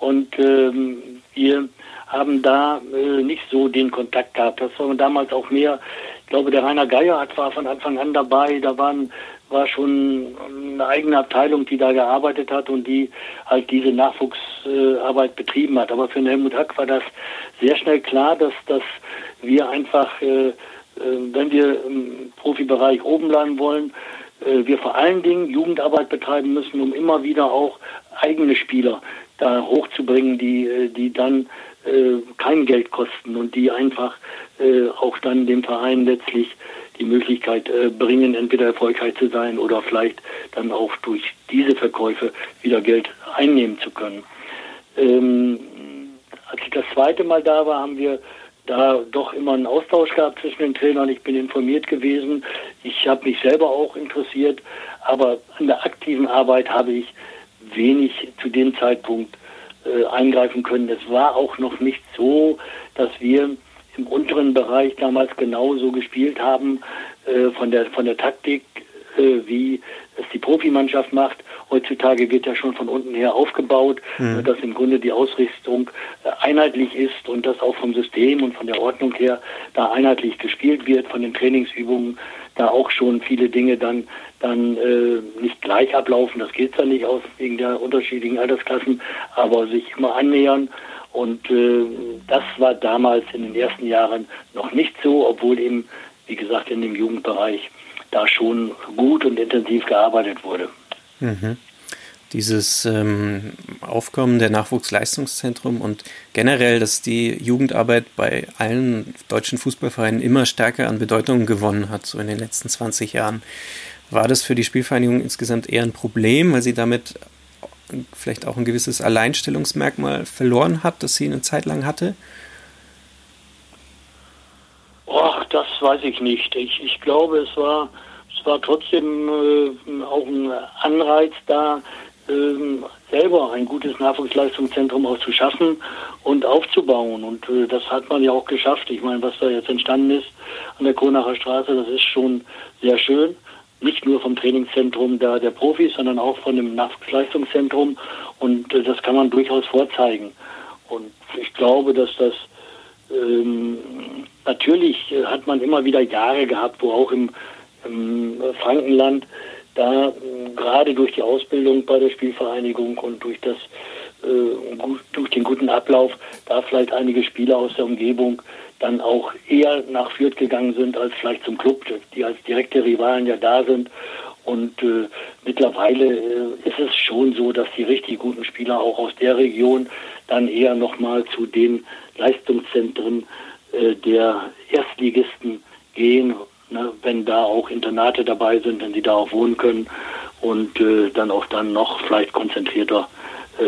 Und ähm, wir haben da äh, nicht so den Kontakt gehabt. Das war damals auch mehr, ich glaube, der Rainer Geier war von Anfang an dabei. Da waren war schon eine eigene Abteilung, die da gearbeitet hat und die halt diese Nachwuchsarbeit betrieben hat. Aber für den Helmut Hack war das sehr schnell klar, dass, dass wir einfach, äh, äh, wenn wir im Profibereich oben bleiben wollen, äh, wir vor allen Dingen Jugendarbeit betreiben müssen, um immer wieder auch eigene Spieler da hochzubringen, die, die dann kein Geld kosten und die einfach auch dann dem Verein letztlich die Möglichkeit äh, bringen, entweder erfolgreich zu sein oder vielleicht dann auch durch diese Verkäufe wieder Geld einnehmen zu können. Ähm, als ich das zweite Mal da war, haben wir da doch immer einen Austausch gehabt zwischen den Trainern. Ich bin informiert gewesen. Ich habe mich selber auch interessiert, aber an der aktiven Arbeit habe ich wenig zu dem Zeitpunkt äh, eingreifen können. Es war auch noch nicht so, dass wir im unteren Bereich damals genauso gespielt haben äh, von der von der Taktik, äh, wie es die Profimannschaft macht. Heutzutage wird ja schon von unten her aufgebaut, mhm. Dass im Grunde die Ausrichtung äh, einheitlich ist und dass auch vom System und von der Ordnung her da einheitlich gespielt wird, von den Trainingsübungen da auch schon viele Dinge dann dann äh, nicht gleich ablaufen. Das geht ja nicht aus wegen der unterschiedlichen Altersklassen, aber sich immer annähern und äh, das war damals in den ersten Jahren noch nicht so, obwohl eben, wie gesagt, in dem Jugendbereich da schon gut und intensiv gearbeitet wurde. Mhm. Dieses ähm, Aufkommen der Nachwuchsleistungszentrum und generell, dass die Jugendarbeit bei allen deutschen Fußballvereinen immer stärker an Bedeutung gewonnen hat, so in den letzten 20 Jahren. War das für die Spielvereinigung insgesamt eher ein Problem, weil sie damit vielleicht auch ein gewisses Alleinstellungsmerkmal verloren hat, das sie eine Zeit lang hatte? Ach, das weiß ich nicht. Ich, ich glaube, es war, es war trotzdem äh, auch ein Anreiz da, äh, selber ein gutes Nachwuchsleistungszentrum auch zu schaffen und aufzubauen. Und äh, das hat man ja auch geschafft. Ich meine, was da jetzt entstanden ist an der Kronacher Straße, das ist schon sehr schön nicht nur vom Trainingszentrum da der Profis, sondern auch von dem Nachwuchsleistungszentrum. Und äh, das kann man durchaus vorzeigen. Und ich glaube, dass das ähm, natürlich äh, hat man immer wieder Jahre gehabt, wo auch im, im Frankenland da äh, gerade durch die Ausbildung bei der Spielvereinigung und durch das äh, durch den guten Ablauf da vielleicht einige Spieler aus der Umgebung dann auch eher nach Fürth gegangen sind als vielleicht zum Club, die als direkte Rivalen ja da sind. Und äh, mittlerweile äh, ist es schon so, dass die richtig guten Spieler auch aus der Region dann eher nochmal zu den Leistungszentren äh, der Erstligisten gehen, ne, wenn da auch Internate dabei sind, wenn sie da auch wohnen können und äh, dann auch dann noch vielleicht konzentrierter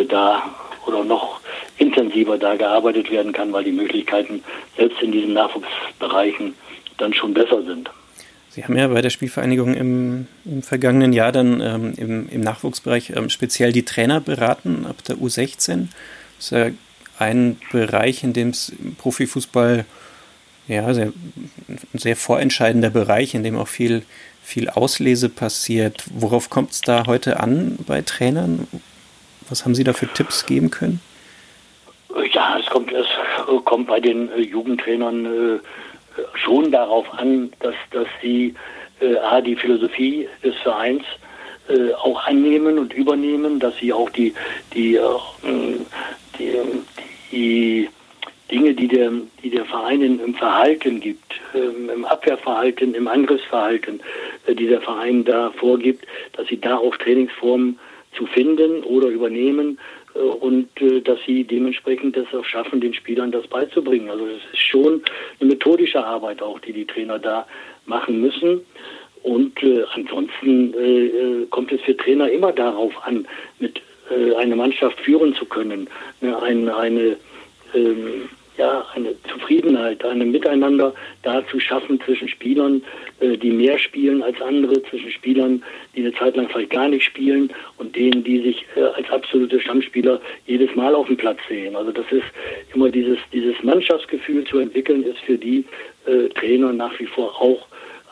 da oder noch intensiver da gearbeitet werden kann, weil die Möglichkeiten selbst in diesen Nachwuchsbereichen dann schon besser sind. Sie haben ja bei der Spielvereinigung im, im vergangenen Jahr dann ähm, im, im, Nachwuchsbereich ähm, speziell die Trainer beraten ab der U16. Das ist ja ein Bereich, in dem es im Profifußball ja, sehr, ein sehr vorentscheidender Bereich, in dem auch viel, viel Auslese passiert. Worauf kommt es da heute an bei Trainern? Was haben Sie da für Tipps geben können? Ja, es kommt, es kommt bei den äh, Jugendtrainern äh, schon darauf an, dass, dass sie äh, A, die Philosophie des Vereins auch annehmen und übernehmen, dass sie auch die, die, die, die Dinge, die der, die der Verein im Verhalten gibt, ähm, im Abwehrverhalten, im Angriffsverhalten, die der Verein da vorgibt, dass sie da auch Trainingsformen zu finden oder übernehmen äh, und äh, dass sie dementsprechend das auch schaffen, den Spielern das beizubringen. Also es ist schon eine methodische Arbeit auch, die die Trainer da machen müssen. Und äh, ansonsten äh, kommt es für Trainer immer darauf an, mit äh, eine Mannschaft führen zu können, ne, eine, eine ähm, ja, eine Zufriedenheit, ein Miteinander da zu schaffen zwischen Spielern, äh, die mehr spielen als andere, zwischen Spielern, die eine Zeit lang vielleicht gar nicht spielen und denen, die sich äh, als absolute Stammspieler jedes Mal auf dem Platz sehen. Also das ist immer dieses, dieses Mannschaftsgefühl zu entwickeln, ist für die äh, Trainer nach wie vor auch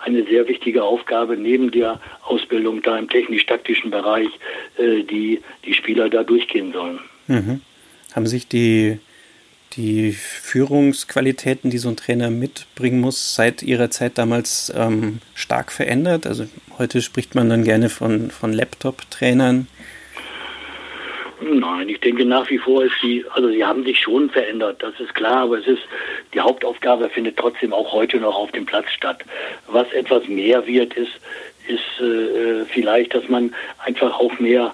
eine sehr wichtige Aufgabe neben der Ausbildung da im technisch-taktischen Bereich, äh, die die Spieler da durchgehen sollen. Mhm. Haben sich die die Führungsqualitäten, die so ein Trainer mitbringen muss, seit ihrer Zeit damals ähm, stark verändert? Also heute spricht man dann gerne von, von Laptop-Trainern. Nein, ich denke nach wie vor ist sie, also sie haben sich schon verändert, das ist klar, aber es ist, die Hauptaufgabe findet trotzdem auch heute noch auf dem Platz statt. Was etwas mehr wird, ist, ist äh, vielleicht, dass man einfach auch mehr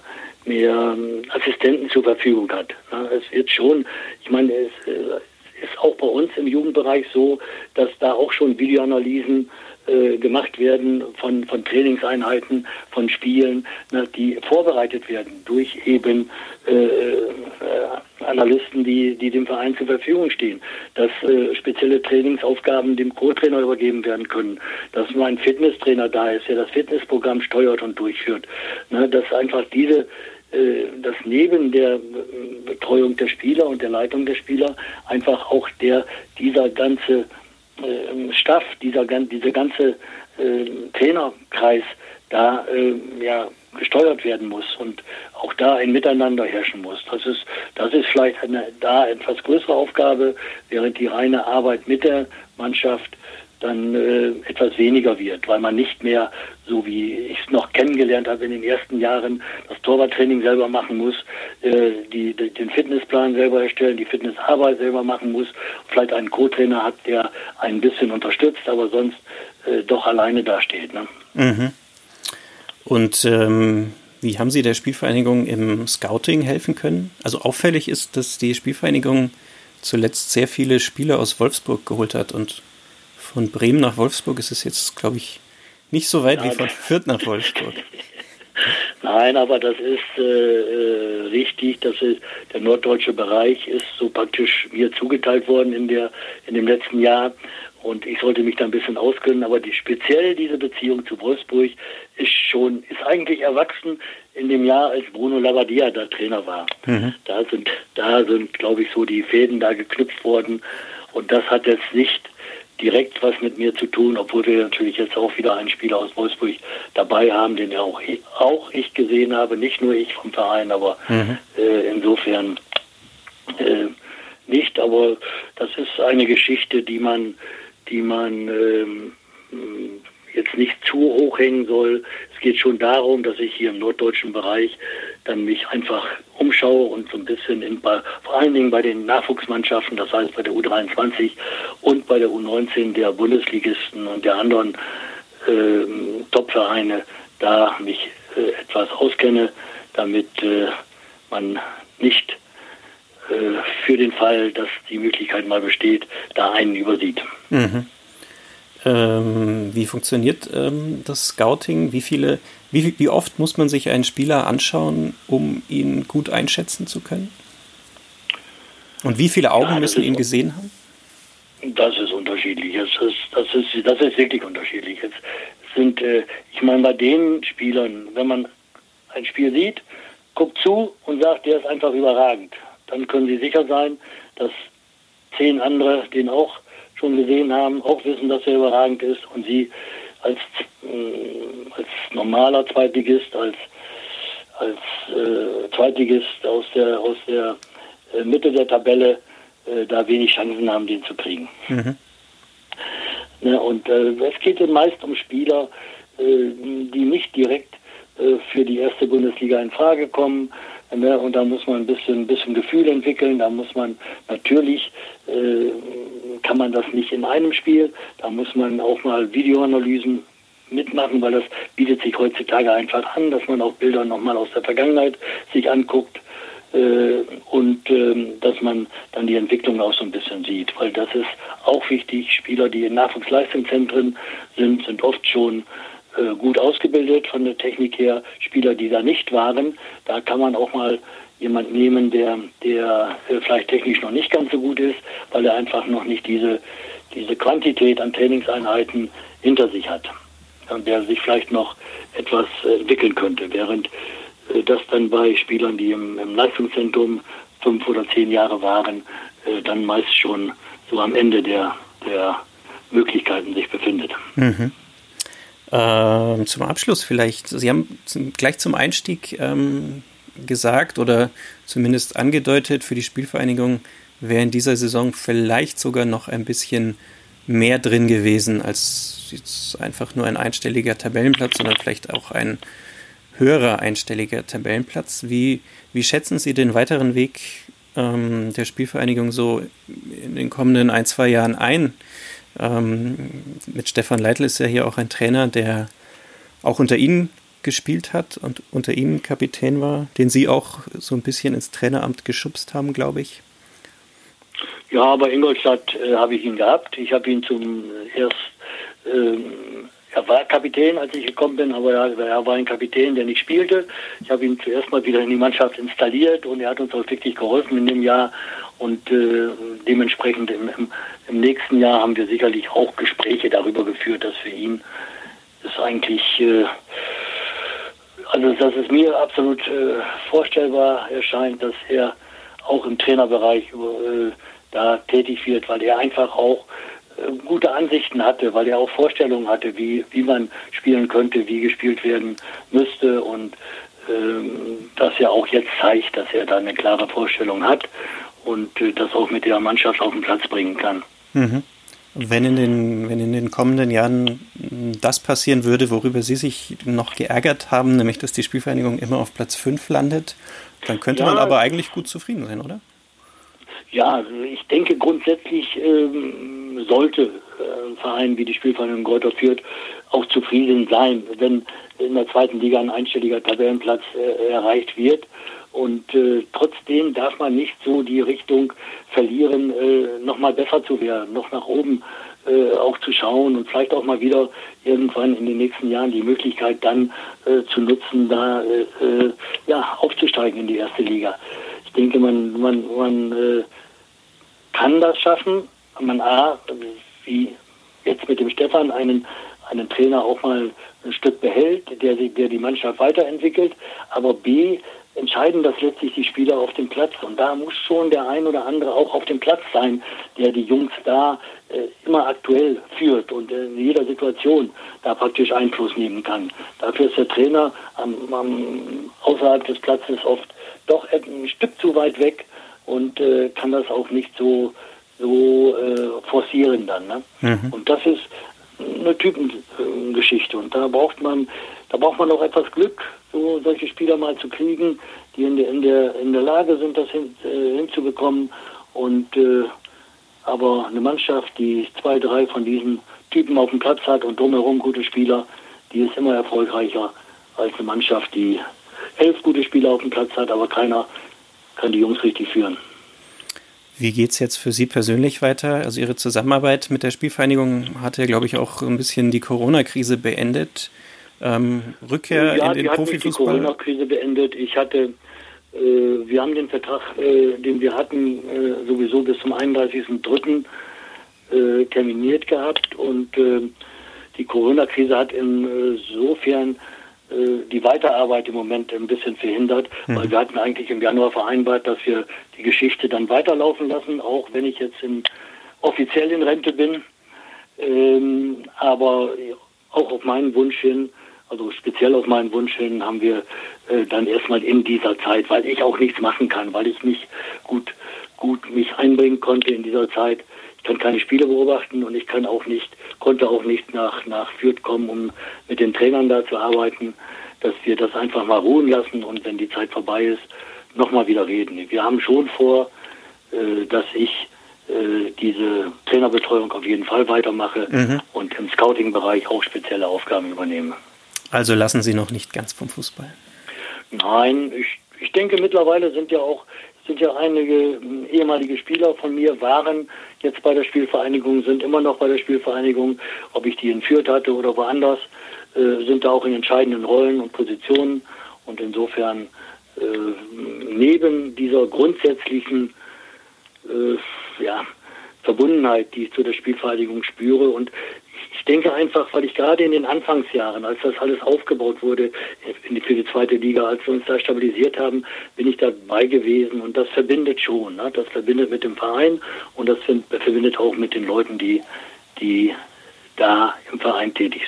mehr ähm, Assistenten zur Verfügung hat. Es wird schon, ich meine, es äh, ist auch bei uns im Jugendbereich so, dass da auch schon Videoanalysen äh, gemacht werden von, von Trainingseinheiten, von Spielen, ne, die vorbereitet werden durch eben äh, äh, Analysten, die, die dem Verein zur Verfügung stehen, dass äh, spezielle Trainingsaufgaben dem Co-Trainer übergeben werden können, dass nur ein Fitnesstrainer da ist, der das Fitnessprogramm steuert und durchführt, ne, dass einfach diese dass neben der Betreuung der Spieler und der Leitung der Spieler einfach auch der dieser ganze äh, Staff, dieser, dieser ganze äh, Trainerkreis da äh, ja, gesteuert werden muss und auch da ein Miteinander herrschen muss. Das ist, das ist vielleicht eine da etwas größere Aufgabe, während die reine Arbeit mit der Mannschaft dann äh, etwas weniger wird, weil man nicht mehr, so wie ich es noch kennengelernt habe in den ersten Jahren, das Torwarttraining selber machen muss, äh, die, die, den Fitnessplan selber erstellen, die Fitnessarbeit selber machen muss, vielleicht einen Co-Trainer hat, der ein bisschen unterstützt, aber sonst äh, doch alleine dasteht. Ne? Mhm. Und ähm, wie haben Sie der Spielvereinigung im Scouting helfen können? Also auffällig ist, dass die Spielvereinigung zuletzt sehr viele Spieler aus Wolfsburg geholt hat und von Bremen nach Wolfsburg ist es jetzt, glaube ich, nicht so weit Nein. wie von Fürth nach Wolfsburg. Nein, aber das ist äh, äh richtig. Das ist, der norddeutsche Bereich ist so praktisch mir zugeteilt worden in der in dem letzten Jahr. Und ich sollte mich da ein bisschen auskennen, aber die, speziell diese Beziehung zu Wolfsburg ist schon, ist eigentlich erwachsen in dem Jahr, als Bruno Labbadia da Trainer war. Mhm. Da sind, da sind, glaube ich, so die Fäden da geknüpft worden. Und das hat jetzt nicht direkt was mit mir zu tun, obwohl wir natürlich jetzt auch wieder einen Spieler aus Wolfsburg dabei haben, den ja auch ich, auch ich gesehen habe, nicht nur ich vom Verein, aber mhm. äh, insofern äh, nicht. Aber das ist eine Geschichte, die man, die man ähm, jetzt nicht zu hoch hängen soll. Es geht schon darum, dass ich hier im norddeutschen Bereich dann mich einfach umschaue und so ein bisschen in, vor allen Dingen bei den Nachwuchsmannschaften, das heißt bei der U23 und bei der U19 der Bundesligisten und der anderen äh, Topvereine da mich äh, etwas auskenne, damit äh, man nicht äh, für den Fall, dass die Möglichkeit mal besteht, da einen übersieht. Mhm. Ähm, wie funktioniert ähm, das Scouting? Wie viele, wie, wie oft muss man sich einen Spieler anschauen, um ihn gut einschätzen zu können? Und wie viele Augen ja, müssen ihn gesehen haben? Das ist unterschiedlich. Das ist, das ist, das ist wirklich unterschiedlich. Es sind, äh, ich meine, bei den Spielern, wenn man ein Spiel sieht, guckt zu und sagt, der ist einfach überragend, dann können Sie sicher sein, dass zehn andere den auch schon gesehen haben, auch wissen, dass er überragend ist und Sie als, äh, als normaler Zweitligist, als, als äh, Zweitligist aus der, aus der äh, Mitte der Tabelle äh, da wenig Chancen haben, den zu kriegen. Mhm. Ne, und äh, es geht meist um Spieler, die nicht direkt für die erste Bundesliga in Frage kommen. Ne, und da muss man ein bisschen, ein bisschen Gefühl entwickeln. Da muss man natürlich, äh, kann man das nicht in einem Spiel. Da muss man auch mal Videoanalysen mitmachen, weil das bietet sich heutzutage einfach an, dass man auch Bilder nochmal aus der Vergangenheit sich anguckt äh, und ähm, dass man dann die Entwicklung auch so ein bisschen sieht, weil das ist auch wichtig. Spieler, die in Nachwuchsleistungszentren sind, sind oft schon äh, gut ausgebildet von der Technik her. Spieler, die da nicht waren, da kann man auch mal jemand nehmen, der, der äh, vielleicht technisch noch nicht ganz so gut ist, weil er einfach noch nicht diese, diese Quantität an Trainingseinheiten hinter sich hat und der sich vielleicht noch etwas äh, entwickeln könnte, während äh, das dann bei Spielern, die im, im Leistungszentrum fünf oder zehn Jahre waren, dann meist schon so am Ende der, der Möglichkeiten sich befindet. Mhm. Ähm, zum Abschluss vielleicht, Sie haben gleich zum Einstieg ähm, gesagt oder zumindest angedeutet, für die Spielvereinigung wäre in dieser Saison vielleicht sogar noch ein bisschen mehr drin gewesen als jetzt einfach nur ein einstelliger Tabellenplatz, sondern vielleicht auch ein höherer einstelliger Tabellenplatz. Wie, wie schätzen Sie den weiteren Weg ähm, der Spielvereinigung so in den kommenden ein, zwei Jahren ein? Ähm, mit Stefan Leitl ist ja hier auch ein Trainer, der auch unter Ihnen gespielt hat und unter Ihnen Kapitän war, den Sie auch so ein bisschen ins Traineramt geschubst haben, glaube ich. Ja, bei Ingolstadt äh, habe ich ihn gehabt. Ich habe ihn zum erst ähm, er war Kapitän, als ich gekommen bin, aber er, war ein Kapitän, der nicht spielte. Ich habe ihn zuerst mal wieder in die Mannschaft installiert und er hat uns auch wirklich geholfen in dem Jahr. Und äh, dementsprechend im, im, im, nächsten Jahr haben wir sicherlich auch Gespräche darüber geführt, dass für ihn es eigentlich, äh, also dass es mir absolut äh, vorstellbar erscheint, dass er auch im Trainerbereich äh, da tätig wird, weil er einfach auch gute Ansichten hatte, weil er auch Vorstellungen hatte, wie, wie man spielen könnte, wie gespielt werden müsste und ähm, dass er auch jetzt zeigt, dass er da eine klare Vorstellung hat und äh, das auch mit der Mannschaft auf den Platz bringen kann. Mhm. Wenn in, den, wenn in den kommenden Jahren das passieren würde, worüber Sie sich noch geärgert haben, nämlich dass die Spielvereinigung immer auf Platz 5 landet, dann könnte ja, man aber eigentlich gut zufrieden sein, oder? Ja, ich denke grundsätzlich ähm, sollte äh, ein Verein wie die Spielvereinigung Greuther Fürth auch zufrieden sein, wenn in der zweiten Liga ein einstelliger Tabellenplatz äh, erreicht wird. Und äh, trotzdem darf man nicht so die Richtung verlieren, äh, nochmal besser zu werden, noch nach oben äh, auch zu schauen und vielleicht auch mal wieder irgendwann in den nächsten Jahren die Möglichkeit dann äh, zu nutzen, da äh, äh ja, aufzusteigen in die erste Liga. Ich denke, man, man, man äh, kann das schaffen. Man A, wie jetzt mit dem Stefan, einen, einen Trainer auch mal ein Stück behält, der, der die Mannschaft weiterentwickelt. Aber B, entscheiden das letztlich die Spieler auf dem Platz. Und da muss schon der ein oder andere auch auf dem Platz sein, der die Jungs da äh, immer aktuell führt und in jeder Situation da praktisch Einfluss nehmen kann. Dafür ist der Trainer am, am, außerhalb des Platzes oft doch ein Stück zu weit weg und äh, kann das auch nicht so, so äh, forcieren dann. Ne? Mhm. Und das ist eine Typengeschichte und da braucht man da braucht man auch etwas Glück, so solche Spieler mal zu kriegen, die in der in der in der Lage sind, das hin, äh, hinzubekommen und äh, aber eine Mannschaft, die zwei, drei von diesen Typen auf dem Platz hat und drumherum gute Spieler, die ist immer erfolgreicher als eine Mannschaft, die elf gute Spieler auf dem Platz hat, aber keiner kann die Jungs richtig führen. Wie geht es jetzt für Sie persönlich weiter? Also Ihre Zusammenarbeit mit der Spielvereinigung hatte, glaube ich, auch ein bisschen die Corona-Krise beendet. Ähm, Rückkehr ja, in den die Profifußball? die Corona-Krise beendet. Ich hatte, äh, wir haben den Vertrag, äh, den wir hatten, äh, sowieso bis zum 31.03. Äh, terminiert gehabt und äh, die Corona-Krise hat insofern die Weiterarbeit im Moment ein bisschen verhindert, mhm. weil wir hatten eigentlich im Januar vereinbart, dass wir die Geschichte dann weiterlaufen lassen, auch wenn ich jetzt in, offiziell in Rente bin. Ähm, aber auch auf meinen Wunsch hin, also speziell auf meinen Wunsch hin, haben wir äh, dann erstmal in dieser Zeit, weil ich auch nichts machen kann, weil ich nicht gut, gut mich einbringen konnte in dieser Zeit, ich kann keine Spiele beobachten und ich kann auch nicht, konnte auch nicht nach, nach Fürth kommen, um mit den Trainern da zu arbeiten, dass wir das einfach mal ruhen lassen und wenn die Zeit vorbei ist, nochmal wieder reden. Wir haben schon vor, äh, dass ich äh, diese Trainerbetreuung auf jeden Fall weitermache mhm. und im Scouting-Bereich auch spezielle Aufgaben übernehme. Also lassen Sie noch nicht ganz vom Fußball? Nein, ich, ich denke mittlerweile sind ja auch sind ja einige hm, ehemalige Spieler von mir, waren jetzt bei der Spielvereinigung, sind immer noch bei der Spielvereinigung, ob ich die in Fürth hatte oder woanders, äh, sind da auch in entscheidenden Rollen und Positionen. Und insofern äh, neben dieser grundsätzlichen äh, ja, Verbundenheit, die ich zu der Spielvereinigung spüre und ich denke einfach, weil ich gerade in den Anfangsjahren, als das alles aufgebaut wurde für die zweite Liga, als wir uns da stabilisiert haben, bin ich dabei gewesen und das verbindet schon. Ne? Das verbindet mit dem Verein und das verbindet auch mit den Leuten, die, die da im Verein tätig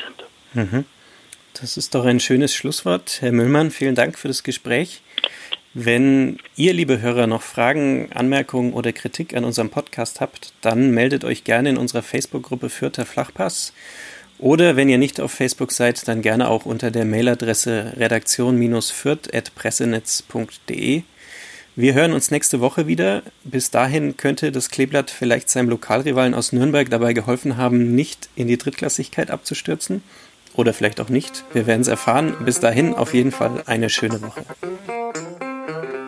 sind. Mhm. Das ist doch ein schönes Schlusswort. Herr Müllmann, vielen Dank für das Gespräch. Wenn ihr, liebe Hörer, noch Fragen, Anmerkungen oder Kritik an unserem Podcast habt, dann meldet euch gerne in unserer Facebook-Gruppe Fürther Flachpass. Oder wenn ihr nicht auf Facebook seid, dann gerne auch unter der Mailadresse redaktion-fürth.pressenetz.de. Wir hören uns nächste Woche wieder. Bis dahin könnte das Kleeblatt vielleicht seinem Lokalrivalen aus Nürnberg dabei geholfen haben, nicht in die Drittklassigkeit abzustürzen. Oder vielleicht auch nicht. Wir werden es erfahren. Bis dahin auf jeden Fall eine schöne Woche.